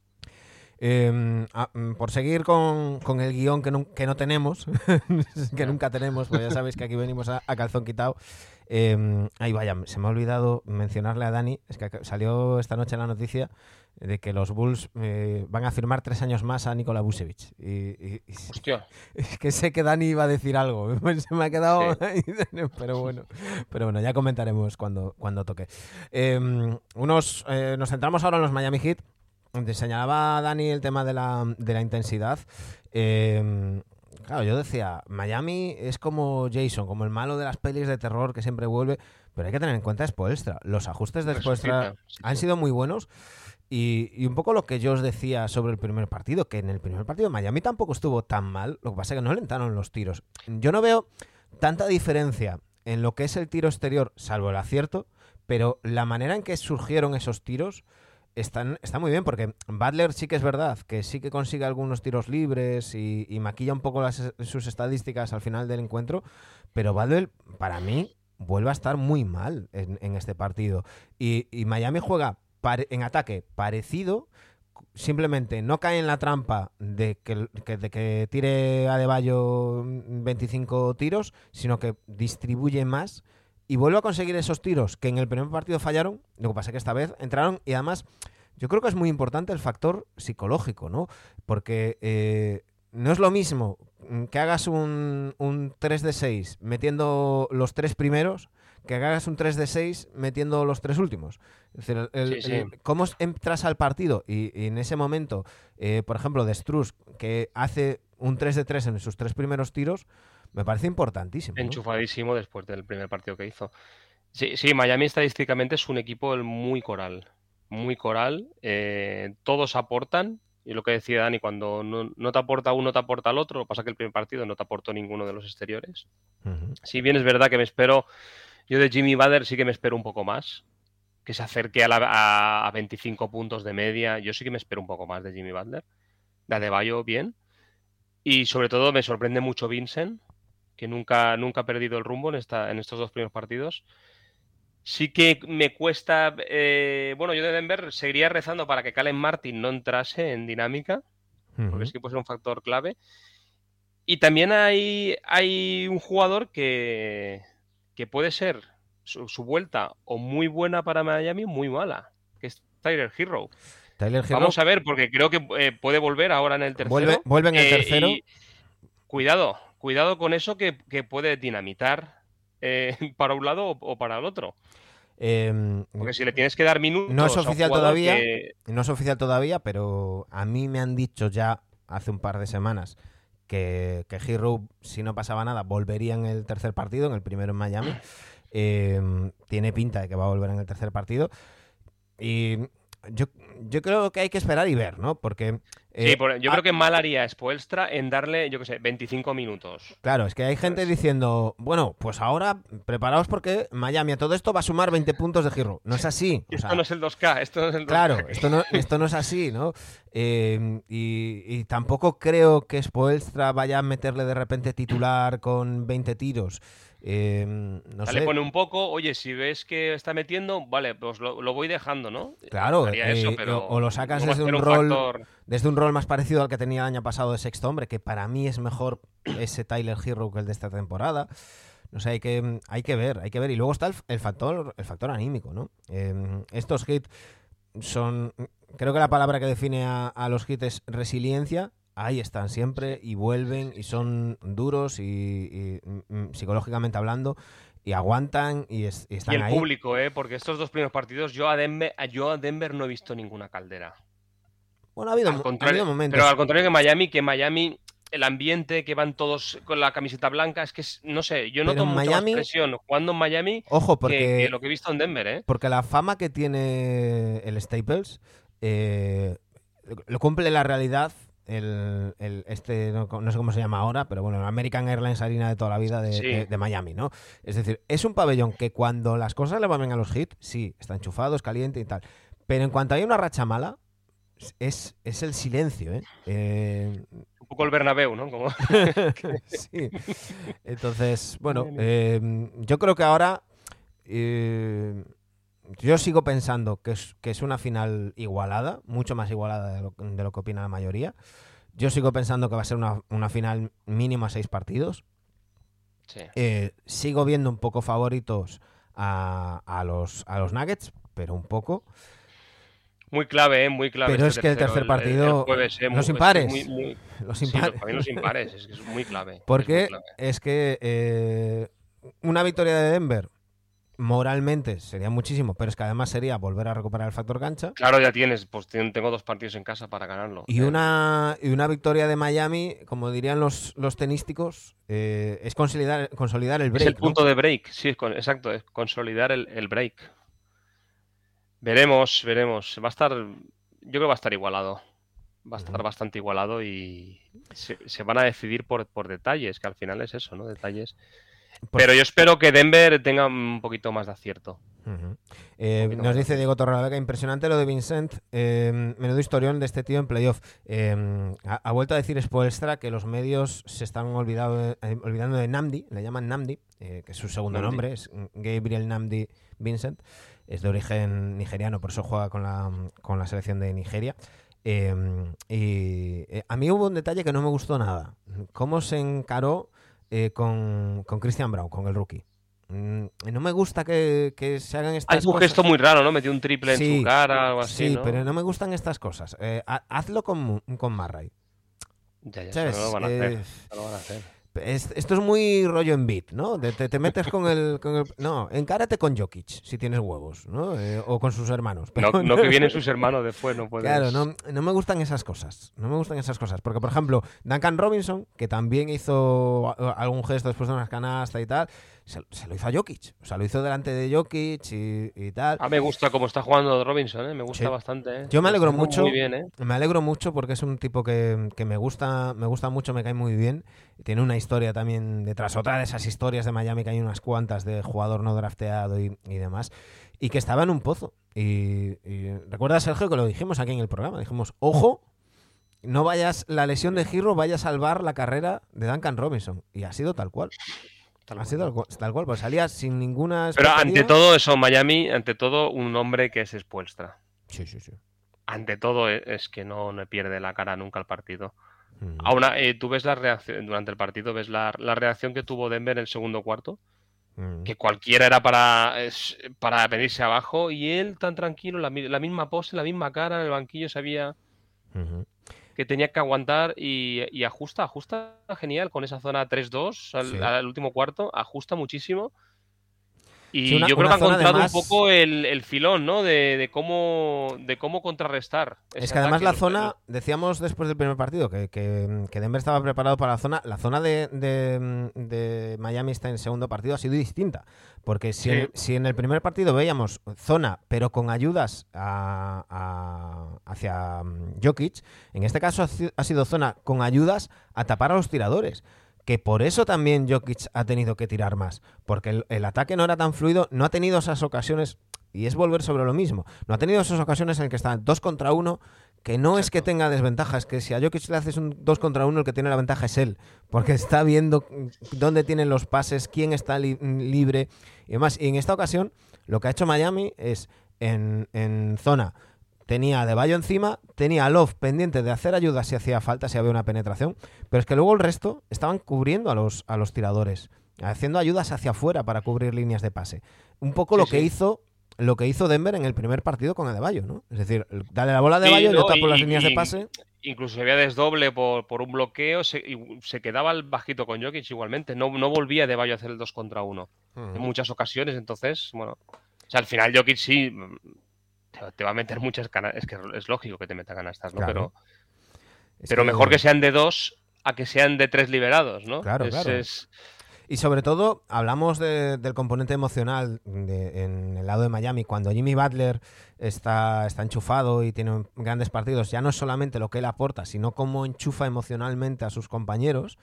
Eh, ah, mm, por seguir con, con el guion que, nu- que no tenemos, que nunca tenemos, pues ya sabéis que aquí venimos a, a calzón quitado. Eh, ahí vaya, se me ha olvidado mencionarle a Dani, es que salió esta noche la noticia de que los Bulls eh, van a firmar tres años más a Nikola Vucevic. Y, y- Hostia, es que sé que Dani iba a decir algo, pues se me ha quedado, Sí. pero bueno, pero bueno, ya comentaremos cuando, cuando toque. Eh, unos, eh, nos centramos ahora en los Miami Heat. Te señalaba Dani el tema de la, de la intensidad. Eh, claro, yo decía, Miami es como Jason, como el malo de las pelis de terror que siempre vuelve, pero hay que tener en cuenta Spoelstra. Los ajustes de Spoelstra resucita, sí, han sido muy buenos. Y, un poco lo que yo os decía sobre el primer partido, que en el primer partido Miami tampoco estuvo tan mal, lo que pasa es que no le entraron los tiros. Yo no veo tanta diferencia en lo que es el tiro exterior, salvo el acierto, pero la manera en que surgieron esos tiros están, está muy bien, porque Butler sí que es verdad que sí que consigue algunos tiros libres y, maquilla un poco sus estadísticas al final del encuentro, pero Butler, para mí, vuelve a estar muy mal en, este partido. Y, Miami juega en ataque parecido, simplemente no cae en la trampa de que, de que tire a Deballo 25 tiros, sino que distribuye más y vuelve a conseguir esos tiros que en el primer partido fallaron. Lo que pasa es que esta vez entraron y además yo creo que es muy importante el factor psicológico, ¿no? Porque eh, no es lo mismo mm, que hagas un, un 3 de 6 metiendo los tres primeros que hagas un 3 de 6 metiendo los tres últimos. Es decir, el- el- Sí, sí. el- cómo entras al partido y, y en ese momento, eh, por ejemplo, de Struz, que hace un 3 de 3 en sus tres primeros tiros, me parece importantísimo. ¿no? enchufadísimo después del primer partido que hizo. Sí, sí, Miami estadísticamente es un equipo muy coral, muy coral. eh, todos aportan. Y lo que decía Dani, cuando no, no te aporta uno, te aporta el otro. Lo que pasa es que el primer partido no te aportó ninguno de los exteriores. Si bien es verdad que me espero, yo de Jimmy Butler sí que me espero un poco más, que se acerque a, la- a- a 25 puntos de media. Yo sí que me espero un poco más de Jimmy Butler. De Adebayo, bien. Y sobre todo me sorprende mucho Vincent, que nunca, nunca ha perdido el rumbo en, esta, en estos dos primeros partidos. Sí que me cuesta, eh, bueno, yo de Denver seguiría rezando para que Calen Martin no entrase en dinámica, porque sí que puede ser un factor clave. Y también hay, hay un jugador que, que puede ser su, su vuelta o muy buena para Miami muy mala, que es Tyler Hero. Tyler Hero Vamos a ver, porque creo que eh, puede volver ahora en el tercero. vuelve, vuelve en el Eh, y cuidado, cuidado con eso que, que puede dinamitar eh, para un lado o, o para el otro. Em, Porque si le tienes que dar minutos. No es oficial todavía. que- No es oficial todavía, pero a mí me han dicho ya hace un par de semanas que, que Hero, si no pasaba nada, volvería en el tercer partido, en el primero en Miami. Eh, tiene pinta de que va a volver en el tercer partido. Y yo, yo creo que hay que esperar y ver, ¿no? Porque... Sí, eh, por- yo ah, creo que mal haría Spoelstra en darle, yo qué sé, 25 minutos. Claro, es que hay gente diciendo, bueno, pues ahora preparaos porque Miami a todo esto va a sumar 20 puntos de Hero. No es así. o Esto no es el 2K, esto no es el 2K. Claro, esto no, esto no es así, ¿no? Eh, y, y tampoco creo que Spoelstra vaya a meterle de repente titular con 20 tiros. Eh, no sé. Le pone un poco, oye, si ves que está metiendo, vale, pues lo, lo voy dejando, ¿no? Claro, eh, eso, pero o- o lo sacas desde un rol- factor- Desde un rol más parecido al que tenía el año pasado de sexto hombre, que para mí es mejor ese Tyler Hero que el de esta temporada. No sé, hay que, hay que ver, hay que ver. Y luego está el, el factor, el factor anímico, ¿no? Eh, estos hits son. Creo que la palabra que define a, a los hits es resiliencia. Ahí están siempre y vuelven y son duros y, y, mm, psicológicamente hablando y aguantan y, es- y están Y el ahí. público, ¿eh? Porque estos dos primeros partidos yo a Denver, yo a Denver no he visto ninguna caldera. Bueno, ha habido, Al ha habido momentos. pero al contrario que Miami, que Miami, el ambiente, que van todos con la camiseta blanca, es que, no sé, yo noto mucha presión jugando en Miami Ojo, que- porque que, lo que he visto en Denver, ¿eh? Porque la fama que tiene el Staples eh, lo cumple la realidad. El, el- este no, no sé cómo se llama ahora, pero bueno, el American Airlines Arena de toda la vida de, Sí. de- de Miami, ¿no? Es decir, es un pabellón que cuando las cosas le van bien a los hits, sí, está enchufado, es caliente y tal. Pero en cuanto hay una racha mala, es, es el silencio, ¿eh? Eh, Un poco el Bernabéu, ¿no? Como... sí. Entonces, bueno, eh, yo creo que ahora eh, yo sigo pensando que es, que es una final igualada, mucho más igualada de lo, de lo que opina la mayoría. Yo sigo pensando que va a ser una, una final mínima a seis partidos. Sí. Eh, sigo viendo un poco favoritos a, a los, a los Nuggets, pero un poco. Muy clave, ¿eh? Muy clave. Pero este es que el tercer partido, jueves, ¿eh? los Muy- impares. muy- muy- Los impares. los- para mí los impares, es que es muy clave. es Porque clave. es que eh, una victoria de Denver moralmente sería muchísimo, pero es que además sería volver a recuperar el factor cancha. Claro, ya tienes, pues ten- tengo dos partidos en casa para ganarlo. Y Eh, una, y una victoria de Miami, como dirían los, los tenísticos, eh, es consolidar, consolidar el break. Es el ¿no? punto de break, sí, con- exacto, es consolidar el, el break. Veremos, veremos. Va a estar, yo creo que va a estar igualado. Va a estar bastante igualado y se, se van a decidir por, por detalles, que al final es eso, ¿no? Detalles. Pues- Pero yo espero que Denver tenga un poquito más de acierto. Eh, nos más. dice Diego Torrelavega, impresionante lo de Vincent, eh, menudo historión de este tío en playoff. Eh, ha, ha vuelto a decir Spoelstra que los medios se están olvidado- olvidando de Namdi, le llaman Namdi, que es su segundo Namdi. nombre, es Gabriel Namdi Vincent, es de origen nigeriano, por eso juega con la, con la selección de Nigeria. Y a mí hubo un detalle que no me gustó nada, cómo se encaró eh, con, con Christian Brown, con el rookie. Mm, No me gusta que, que se hagan estas Hay un cosas. gesto muy raro, ¿no? Metió un triple Sí, en su cara, algo así, sí, ¿no? pero no me gustan estas cosas. Eh, ha- hazlo con, con Murray. Ya, ya, ¿sabes? no lo van a hacer. Eh, no lo van a hacer. Es- esto es muy rollo en beat, ¿no? De- te, te metes con el, con el- No, encárate con Jokic, si tienes huevos, ¿no? Eh, o con sus hermanos. No, que vienen sus hermanos después, no puedes... Claro, no, no me gustan esas cosas. No me gustan esas cosas. Porque, por ejemplo, Duncan Robinson, que también hizo algún gesto después de unas canastas y tal, se, se lo hizo a Jokic. O sea, lo hizo delante de Jokic y, y tal. Ah, me gusta cómo está jugando Robinson, ¿eh? Me gusta Sí. bastante, ¿eh? Yo me alegro mucho. Muy bien, ¿eh? Me alegro mucho porque es un tipo que, que me gusta, me gusta mucho, me cae muy bien. Tiene una historia también detrás, otra de esas historias de Miami que hay unas cuantas de jugador no drafteado y, y demás. Y que estaba en un pozo. Y, y recuerda, Sergio, que lo dijimos aquí en el programa. Dijimos, ojo, no vayas, la lesión de Giro vaya a salvar la carrera de Duncan Robinson. Y ha sido tal cual. Tal ha cual. tal cual, tal cual, pues salía sin ninguna Pero ante todo eso, Miami, ante todo, un hombre que es expuesta. Sí, sí, sí. Ante todo e- es que no, no pierde la cara nunca al partido. Mm. Aún, eh, tú ves la reacción, durante el partido, ves la, la reacción que tuvo Denver en el segundo cuarto, Mm. que cualquiera era para, es- para venirse abajo, y él tan tranquilo, la, la misma pose, la misma cara, en el banquillo sabía Ujú. Que tenía que aguantar y, y ajusta, ajusta genial con esa zona 3-2 al, Sí. al último cuarto, ajusta muchísimo. Y yo creo que ha encontrado un poco el, filón, ¿no? De, cómo, de cómo contrarrestar. Es que además la zona, decíamos después del primer partido, que, que, Denver estaba preparado para la zona. La zona de, de, Miami está en el segundo partido ha sido distinta. Porque si, en, si en el primer partido veíamos zona, pero con ayudas hacia mm, Jokic, en este caso ha sido zona con ayudas a tapar a los tiradores que por eso también Jokic ha tenido que tirar más, porque el, ataque no era tan fluido, no ha tenido esas ocasiones, y es volver sobre lo mismo, no ha tenido esas ocasiones en las que están dos contra uno, que no es que tenga desventaja, es que si a Jokic le haces un dos contra uno, el que tiene la ventaja es él, porque está viendo dónde tienen los pases, quién está libre y demás. Y en esta ocasión, lo que ha hecho Miami es en, en zona tenía a De Bayo encima, tenía a Love pendiente de hacer ayuda si hacía falta, si había una penetración, pero es que luego el resto estaban cubriendo a los, a los tiradores, haciendo ayudas hacia afuera para cubrir líneas de pase. Un poco lo que hizo lo que hizo Denver en el primer partido con el de ¿no? Es decir, dale la bola a De Bayo, y yo tapo las líneas de pase. Incluso había desdoble por, por un bloqueo, se, y se quedaba el bajito con Jokic igualmente, no, no volvía De Bayo a hacer el 2 contra 1 en muchas ocasiones, entonces, bueno, o sea, al final Jokic sí te va a meter muchas canastas. Es que es lógico que te meta canastas, ¿no? Pero, pero mejor que sean de dos a que sean de tres liberados, ¿no? Claro, claro. Y sobre todo, hablamos del componente emocional en el lado de Miami. Cuando Jimmy Butler está, está enchufado y tiene grandes partidos, ya no es solamente lo que él aporta, sino cómo enchufa emocionalmente a sus compañeros.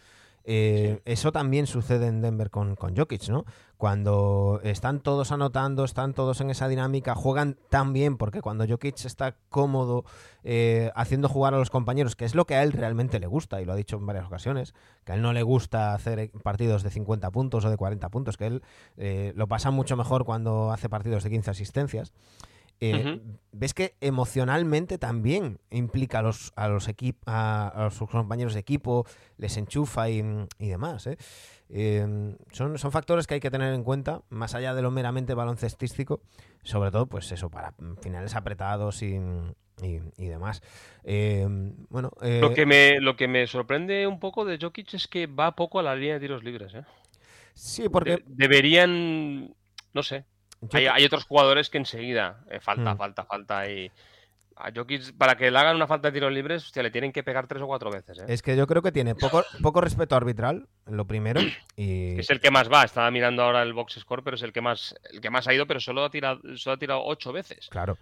Eh, eso también sucede en Denver con, con Jokic, ¿no? Cuando están todos anotando, están todos en esa dinámica, juegan tan bien, porque cuando Jokic está cómodo eh, haciendo jugar a los compañeros, que es lo que a él realmente le gusta, y lo ha dicho en varias ocasiones, que a él no le gusta hacer partidos de 50 puntos o de 40 puntos, que él eh, lo pasa mucho mejor cuando hace partidos de 15 asistencias. Eh, ves que emocionalmente también implica a los, a los, a, sus compañeros de equipo, les enchufa y, demás. ¿eh? Em, son, son factores que hay que tener en cuenta, más allá de lo meramente baloncestístico, sobre todo, pues eso, para finales apretados y, y, demás. Em, bueno, eh, lo, que me, lo que me sorprende un poco de Jokic es que va poco a la línea de tiros libres. Sí, porque... deberían, no sé, hay, otros jugadores que enseguida eh, falta, hmm. falta, falta y a Jokic para que le hagan una falta de tiros libres, le tienen que pegar tres o cuatro veces. ¿eh? Es que yo creo que tiene poco, poco respeto arbitral, lo primero. Y... Es el que más va. Estaba mirando ahora el box score, pero es el que más, el que más ha ido, pero solo ha tirado, solo ha tirado ocho veces. Claro.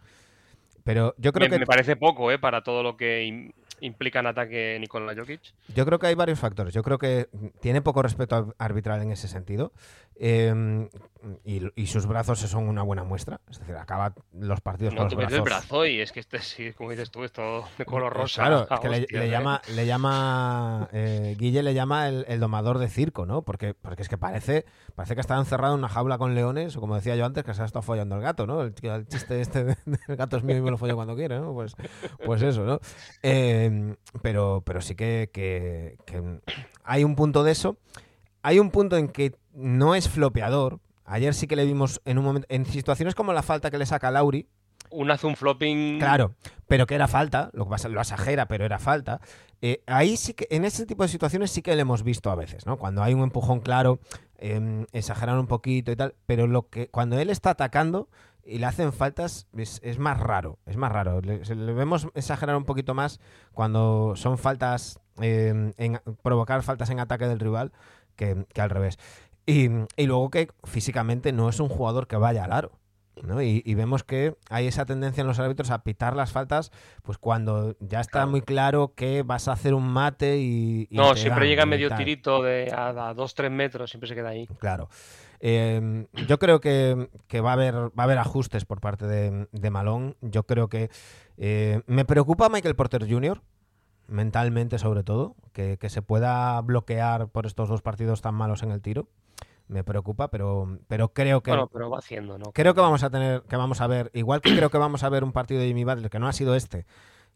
Pero yo creo que. Me parece poco, ¿eh? Para todo lo que implica en ataque Nikola Jokic. Yo creo que hay varios factores. Yo creo que tiene poco respeto arbitral en ese sentido. Em, y, sus brazos son una buena muestra. Es decir, acaba los partidos con los brazos. el brazo y es que este sí, como dices tú, esto de color pues rosa. Claro, es que le, llama, le llama eh, Guille le llama el, domador de circo, ¿no? Porque, porque es que parece, parece que está encerrado en una jaula con leones, o como decía yo antes, que se ha estado follando el gato, ¿no? El, chiste este del gato es mío y me lo follo cuando quiere, ¿no? Pues, pues eso, ¿no? Em, pero, pero sí que, que hay un punto de eso. Hay un punto en que no es flopeador. Ayer sí que le vimos en un momento, en situaciones como la falta que le saca Lauri. Un hace un flopping. Claro, pero que era falta, lo lo asajera, pero era falta. Eh, ahí sí que, en ese tipo de situaciones sí que le hemos visto a veces, ¿no? Cuando hay un empujón claro, eh, exagerar un poquito y tal, pero lo que cuando él está atacando y le hacen faltas es, más raro, es más raro. Le, vemos exagerar un poquito más cuando son faltas, em, en, provocar faltas en ataque del rival que, que al revés. Y, luego que físicamente no es un jugador que vaya al aro. ¿no? Y, vemos que hay esa tendencia en los árbitros a pitar las faltas pues cuando ya está muy claro que vas a hacer un mate y... no, siempre llega medio tirito de a, 2-3 metros, siempre se queda ahí. Claro. Em, yo creo que, va, a haber, va a haber ajustes por parte de, de Malón. Yo creo que eh, me preocupa Michael Porter Jr., mentalmente sobre todo, que, que se pueda bloquear por estos dos partidos tan malos en el tiro me preocupa, pero, pero creo que. Bueno, pero va haciendo, ¿no? Creo que vamos a tener, que vamos a ver, igual que creo que vamos a ver un partido de Jimmy Butler, que no ha sido este.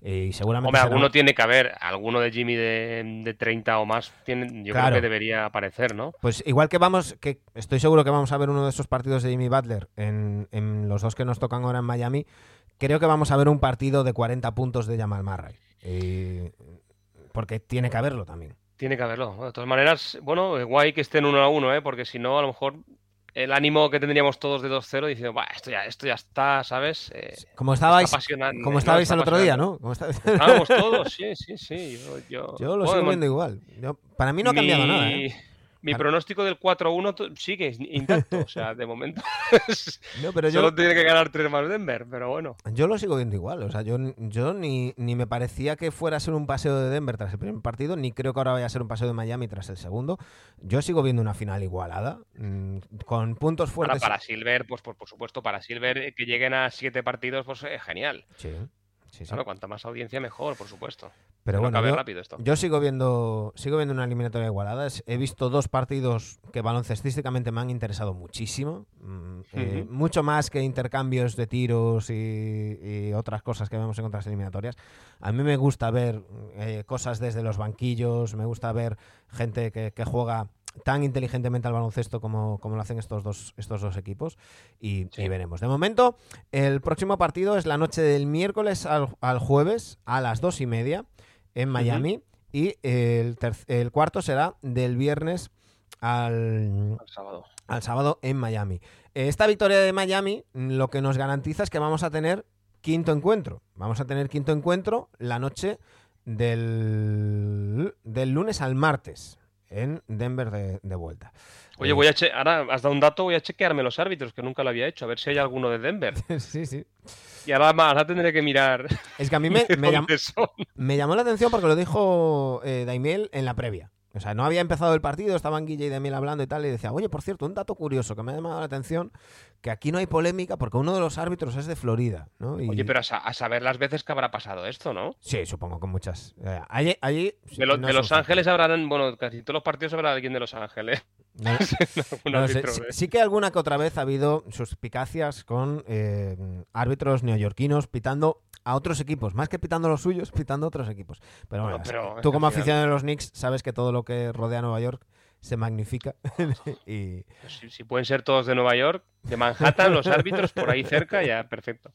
Y seguramente. Hombre, alguno tiene que haber, alguno de Jimmy de, de 30 o más, tiene, yo creo que debería aparecer, ¿no? Pues igual que vamos, que estoy seguro que vamos a ver uno de esos partidos de Jimmy Butler en, en los dos que nos tocan ahora en Miami. Creo que vamos a ver un partido de 40 puntos de Jamal Murray. Eh, porque tiene que haberlo también. Tiene que haberlo. De todas maneras, bueno, guay que estén uno a uno, ¿eh? porque si no, a lo mejor el ánimo que tendríamos todos de 2-0 diciendo, "Buah, esto ya, esto ya está, ¿sabes? Eh, Como estabais, está como no, estabais está el otro día. ¿no? Como está- Estábamos todos, sí, sí, sí. Yo, yo- Yo lo Bueno, sigo viendo igual. Yo- para mí no ha cambiado mi- nada, ¿eh? Mi Para- pronóstico del 4-1 to- sigue intacto, o sea, de momento. No, pero yo, Solo tiene que ganar 3 más Denver, pero bueno. yo lo sigo viendo igual. O sea, yo, yo ni, ni me parecía que fuera a ser un paseo de Denver tras el primer partido, ni creo que ahora vaya a ser un paseo de Miami tras el segundo. Yo sigo viendo una final igualada, mm, con puntos Ahora, fuertes. para Silver, pues por, por supuesto, para Silver eh, que lleguen a 7 partidos, pues es genial. Sí, sí, sí. Claro, cuanta más audiencia, mejor, por supuesto. Pero No bueno, yo, rápido esto. yo sigo viendo sigo viendo una eliminatoria igualada. He visto dos partidos que baloncestísticamente me han interesado muchísimo. Mm, eh, mucho más que intercambios de tiros y, y otras cosas que vemos en otras eliminatorias. A mí me gusta ver eh, cosas desde los banquillos, me gusta ver gente que, que juega tan inteligentemente al baloncesto como, como lo hacen estos dos, estos dos equipos y, Sí. y veremos. De momento, el próximo partido es la noche del miércoles al, al jueves a las dos y media en Miami y el, cuarto será del viernes al, El sábado. al sábado en Miami. Esta victoria de Miami lo que nos garantiza es que vamos a tener quinto encuentro. Vamos a tener quinto encuentro la noche del, del lunes al martes en Denver de, de vuelta. Oye, Eh, voy a che- ahora has dado un dato, voy a chequearme los árbitros, que nunca lo había hecho, a ver si hay alguno de Denver. sí, sí. Y ahora, ahora tendré que mirar Es que a mí me, llam- me llamó la atención porque lo dijo eh, Daimiel en la previa. O sea, no había empezado el partido, estaban Guille y Daimiel hablando y tal, y decía, oye, por cierto, un dato curioso que me ha llamado la atención, que aquí no hay polémica porque uno de los árbitros es de Florida, ¿no? Y- Oye, pero a, sa- a saber las veces que habrá pasado esto, ¿no? Sí, supongo que muchas. Eh, allí, allí De, lo- no de son Los Ángeles habrán, bueno, casi todos los partidos habrá alguien de Los Ángeles. No- no sí que alguna que otra vez ha habido suspicacias con eh, árbitros neoyorquinos pitando a otros equipos, más que pitando los suyos, pitando a otros equipos. Pero bueno, pero tú como aficionado de los Knicks sabes que todo lo que rodea a Nueva York se magnifica y Pues Si, si pueden ser todos de Nueva York, de Manhattan, los árbitros por ahí cerca, ya perfecto.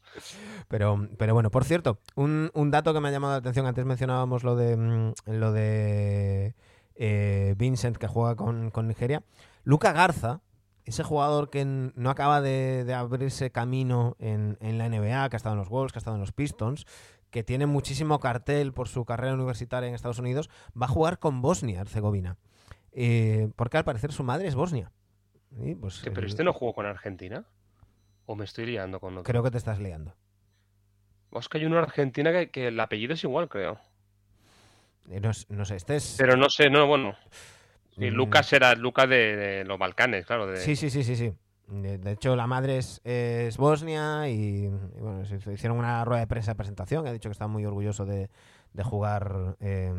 Pero, pero bueno, por cierto, un, un dato que me ha llamado la atención, antes mencionábamos lo de mm, lo de eh, Vincent que juega con, con Nigeria. Luca Garza, ese jugador que no acaba de, de abrirse camino en, en la NBA, que ha estado en los Wolves, que ha estado en los Pistons, que tiene muchísimo cartel por su carrera universitaria en Estados Unidos, va a jugar con Bosnia-Herzegovina. Eh, porque al parecer su madre es Bosnia. Y, pues, Pero este no jugó con Argentina. ¿O me estoy liando con otro? Creo que te estás liando. Es que hay uno en Argentina que, que el apellido es igual, creo. Eh, No, no sé, este es... Pero no sé, no, bueno. Sí, Mm. Lucas era Lucas de, de los Balcanes, claro. De... Sí, sí, sí, sí, sí. De, hecho, la madre es, es bosnia y, y bueno, se hicieron una rueda de prensa de presentación. Ha dicho que está muy orgulloso de, de jugar eh,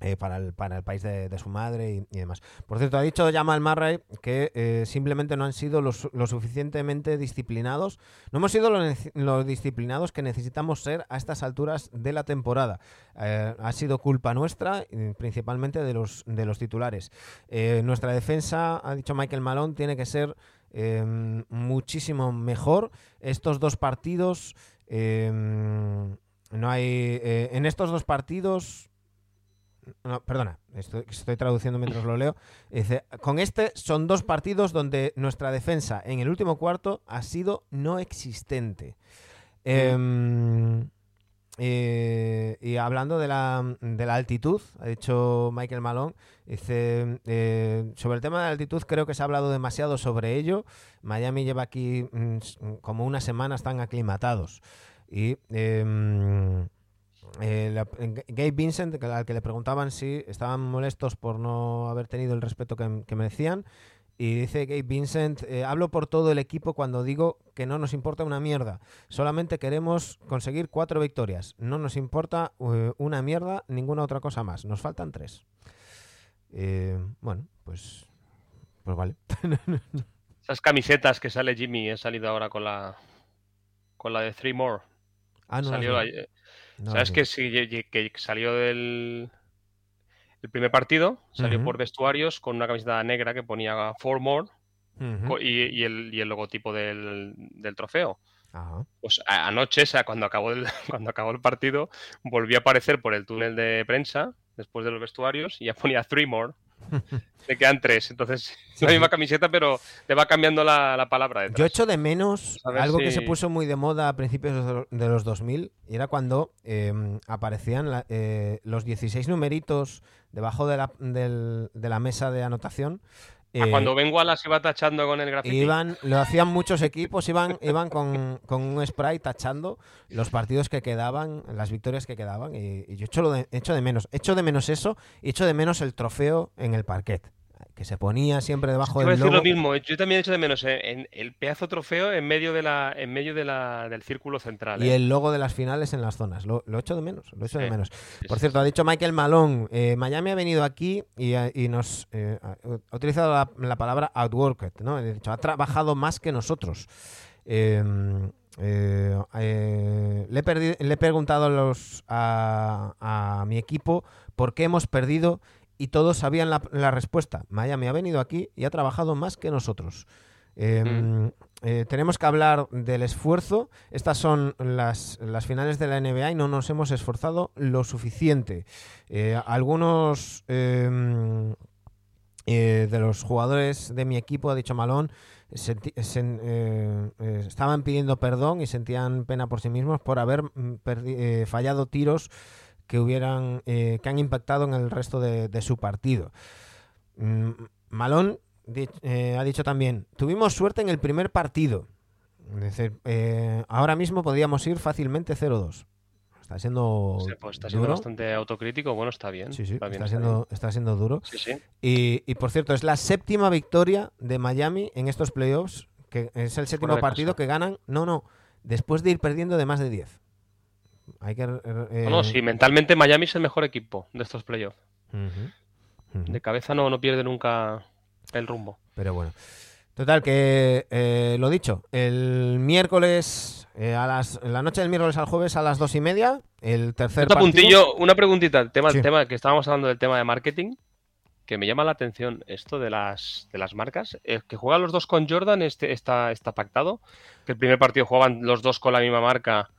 eh, para, el, para el país de, de su madre y, demás. Por cierto, ha dicho Jamal Murray que eh, simplemente no han sido lo, lo suficientemente disciplinados. No hemos sido lo, nece- lo disciplinados que necesitamos ser a estas alturas de la temporada. Eh, ha sido culpa nuestra, principalmente de los, de los titulares. Nuestra defensa, ha dicho Michael Malone, tiene que ser eh, muchísimo mejor. Estos dos partidos, eh, no hay. en estos dos partidos. No, perdona, estoy, estoy traduciendo mientras lo leo. Dice, con este son dos partidos donde nuestra defensa en el último cuarto ha sido no existente. Em, eh, y hablando de la, de la altitud, ha dicho Michael Malone, dice, eh, sobre el tema de la altitud creo que se ha hablado demasiado sobre ello. Miami lleva aquí mm, como una semana, están aclimatados. Y em, eh, la- Gabe Vincent, al que le preguntaban si estaban molestos por no haber tenido el respeto que, que merecían, y dice Gabe Vincent, eh, hablo por todo el equipo cuando digo que no nos importa una mierda. Solamente queremos conseguir cuatro victorias. No nos importa eh, una mierda, ninguna otra cosa más. Nos faltan tres. Eh, bueno, pues, pues vale. Esas camisetas que sale Jimmy, he salido ahora con la con la de Three More. Ah, no, Salió ayer. No, ¿Sabes no. que que salió del el primer partido? Salió por vestuarios con una camiseta negra que ponía Four More y, y el, y el logotipo del, del trofeo. Ajá. Pues anoche, o sea, cuando acabó el, cuando acabó el partido, volvió a aparecer por el túnel de prensa después de los vestuarios y ya ponía Three More. Le quedan tres. Entonces, la misma camiseta, pero le va cambiando la, palabra. Detrás. Yo echo de menos algo que se puso muy de moda a principios de los 2000 y era cuando em, aparecían eh, los 16 numeritos debajo de la, de la mesa de anotación Ah, cuando a las iba tachando con el grafiti. Iban, lo hacían muchos equipos, iban, iban con, un spray tachando los partidos que quedaban, las victorias que quedaban. Y, yo echo, de, echo de menos. Echo de menos eso y echo de menos el trofeo en el parquet que se ponía siempre debajo del logo. lo mismo, yo también he hecho de menos ¿eh? en el pedazo trofeo en medio de la en medio de la, del círculo central. Y ¿eh? el logo de las finales en las zonas. Lo, lo echo de menos, lo echo de menos. Por cierto, ha dicho Michael Malone, eh, Miami ha venido aquí y, nos ha utilizado la, palabra outworked, ¿no? ha trabajado más que nosotros. Em, le, he le, he preguntado los, a, a mi equipo por qué hemos perdido y todos sabían la, respuesta. Miami ha venido aquí y ha trabajado más que nosotros. Em, mm. eh, tenemos que hablar del esfuerzo. Estas son las, finales de la NBA y no nos hemos esforzado lo suficiente. Eh, algunos em, eh, de los jugadores de mi equipo, ha dicho Malón, estaban pidiendo perdón y sentían pena por sí mismos por haber mm, fallado tiros que hubieran eh, que han impactado en el resto de, su partido. Mm, Malón eh, ha dicho también, tuvimos suerte en el primer partido. Es decir, eh, ahora mismo podríamos ir fácilmente 0-2. Está siendo, pues está siendo bastante autocrítico. Bueno, está bien. Sí, sí, está, siendo, está siendo duro. Y, y, por cierto, es la séptima victoria de Miami en estos playoffs, que es el séptimo partido que ganan. No, no, después de ir perdiendo de más de 10. Hay que, eh, no, sí, mentalmente Miami es el mejor equipo de estos playoffs. De cabeza no, no pierde nunca el rumbo. Pero bueno. Total, que eh, lo dicho, el miércoles, eh, a las, la noche del miércoles al jueves a las dos y media, el tercer partido... puntillo, una preguntita, el tema, tema que estábamos hablando del tema de marketing, que me llama la atención esto de las, de las marcas, es que juegan los dos con Jordan, este está, está pactado, que el primer partido juegan los dos con la misma marca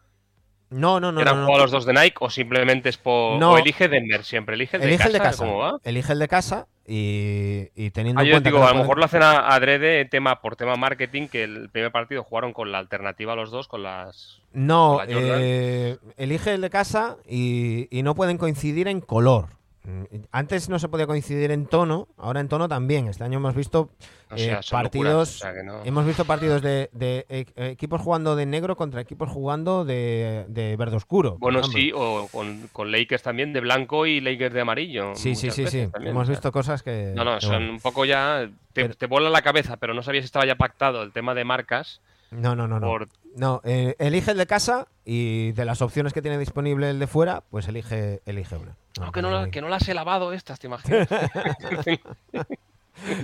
no, no, no. ¿Eran no, los dos de Nike o simplemente es por. No. O elige Denver siempre? ¿Elige el de, casa, de casa? ¿Cómo va? Elige el de casa y, y teniendo ah, en cuenta. Digo, a lo mejor lo hacen adrede tema, por tema marketing, que el primer partido jugaron con la alternativa los dos, con las. No, eh, elige el de casa y, y no pueden coincidir en color. Mm, antes no se podía coincidir en tono, ahora en tono también. Este año hemos visto eh, partidos, hemos visto partidos de, e, equipos jugando de negro contra equipos jugando de, verde oscuro. Bueno, sí, o con, Lakers también de blanco y Lakers de amarillo. Sí, sí, sí, sí. hemos visto cosas que. No, no, son un poco ya. Te, te vuela la cabeza, pero no sabías si estaba ya pactado el tema de marcas. No, no, no. No, no eh, elige el de casa y de las opciones que tiene disponible el de fuera, pues elige, elige una. No, que, no que no las he lavado estas, ¿te imaginas?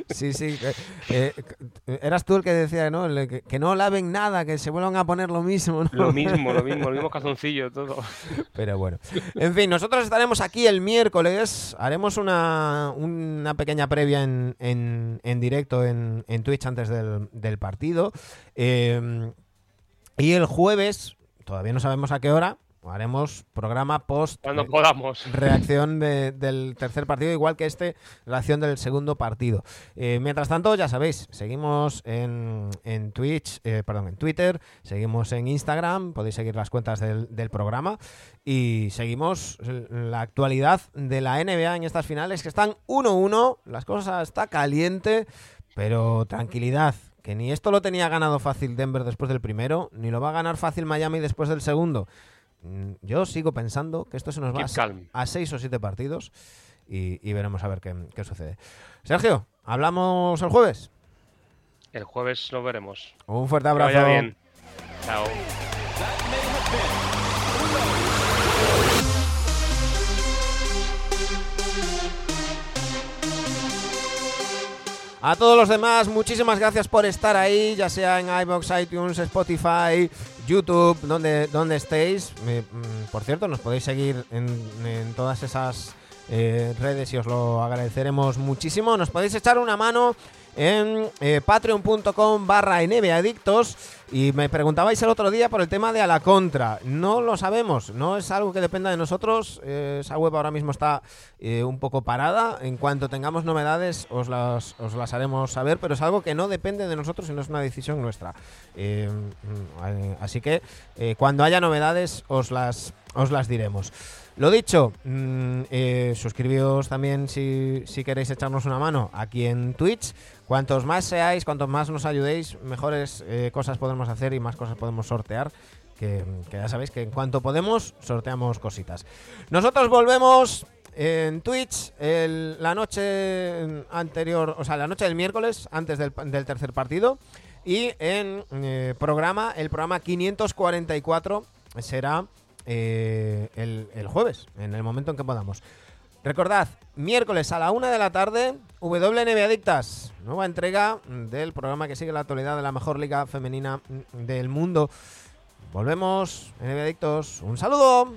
Sí, sí. Eh, eras tú el que decía, ¿no? Que, no laven nada, que se vuelvan a poner lo mismo. Lo mismo, lo mismo, el mismo calzoncillo, todo. Pero bueno. En fin, nosotros estaremos aquí el miércoles. Haremos una, una pequeña previa en, en, directo en, en, Twitch antes del, partido. Eh, y el jueves, todavía no sabemos a qué hora, haremos programa post cuando podamos reacción del tercer partido igual que este reacción del segundo partido eh, mientras tanto ya sabéis seguimos en, en Twitch eh, perdón en Twitter seguimos en Instagram podéis seguir las cuentas del, programa y seguimos la actualidad de la NBA en estas finales que están 1-1 las cosas está caliente pero tranquilidad que ni esto lo tenía ganado fácil Denver después del primero, ni lo va a ganar fácil Miami después del segundo. Mm, yo sigo pensando que esto se nos va a, seis o siete partidos y, veremos a ver qué, sucede. Sergio, ¿hablamos el jueves? El jueves lo veremos. Un fuerte abrazo. bien. Chao. A todos los demás, muchísimas gracias por estar ahí, ya sea en iBox, iTunes, Spotify, YouTube, donde, donde estéis. Mm, por cierto, nos podéis seguir en, todas esas eh, redes y os lo agradeceremos muchísimo. Nos podéis echar una mano en eh, patreon.com barra adictos y me preguntabais el otro día por el tema de a la contra. No lo sabemos, no es algo que dependa de nosotros. eh, esa web ahora mismo está eh, un poco parada. En cuanto tengamos novedades os las, os las haremos saber, pero es algo que no depende de nosotros y no es una decisión nuestra. Mm, así que cuando haya novedades os las, os las diremos. Lo dicho, mm, eh, suscribíos también si, si queréis echarnos una mano aquí en Twitch. Cuantos más seáis, cuantos más nos ayudéis, mejores eh, cosas podemos hacer y más cosas podemos sortear. Que, ya sabéis que en cuanto podemos, sorteamos cositas. Nosotros volvemos en Twitch el- la noche anterior, o sea, la noche del miércoles, antes del, del tercer partido. Y en eh, programa, el programa 544 será eh, el, el jueves, en el momento en que podamos. Recordad, miércoles a la una de la tarde, WNB Adictas, nueva entrega del programa que sigue la actualidad de la mejor liga femenina del mundo. Volvemos, NB Adictos. Un saludo.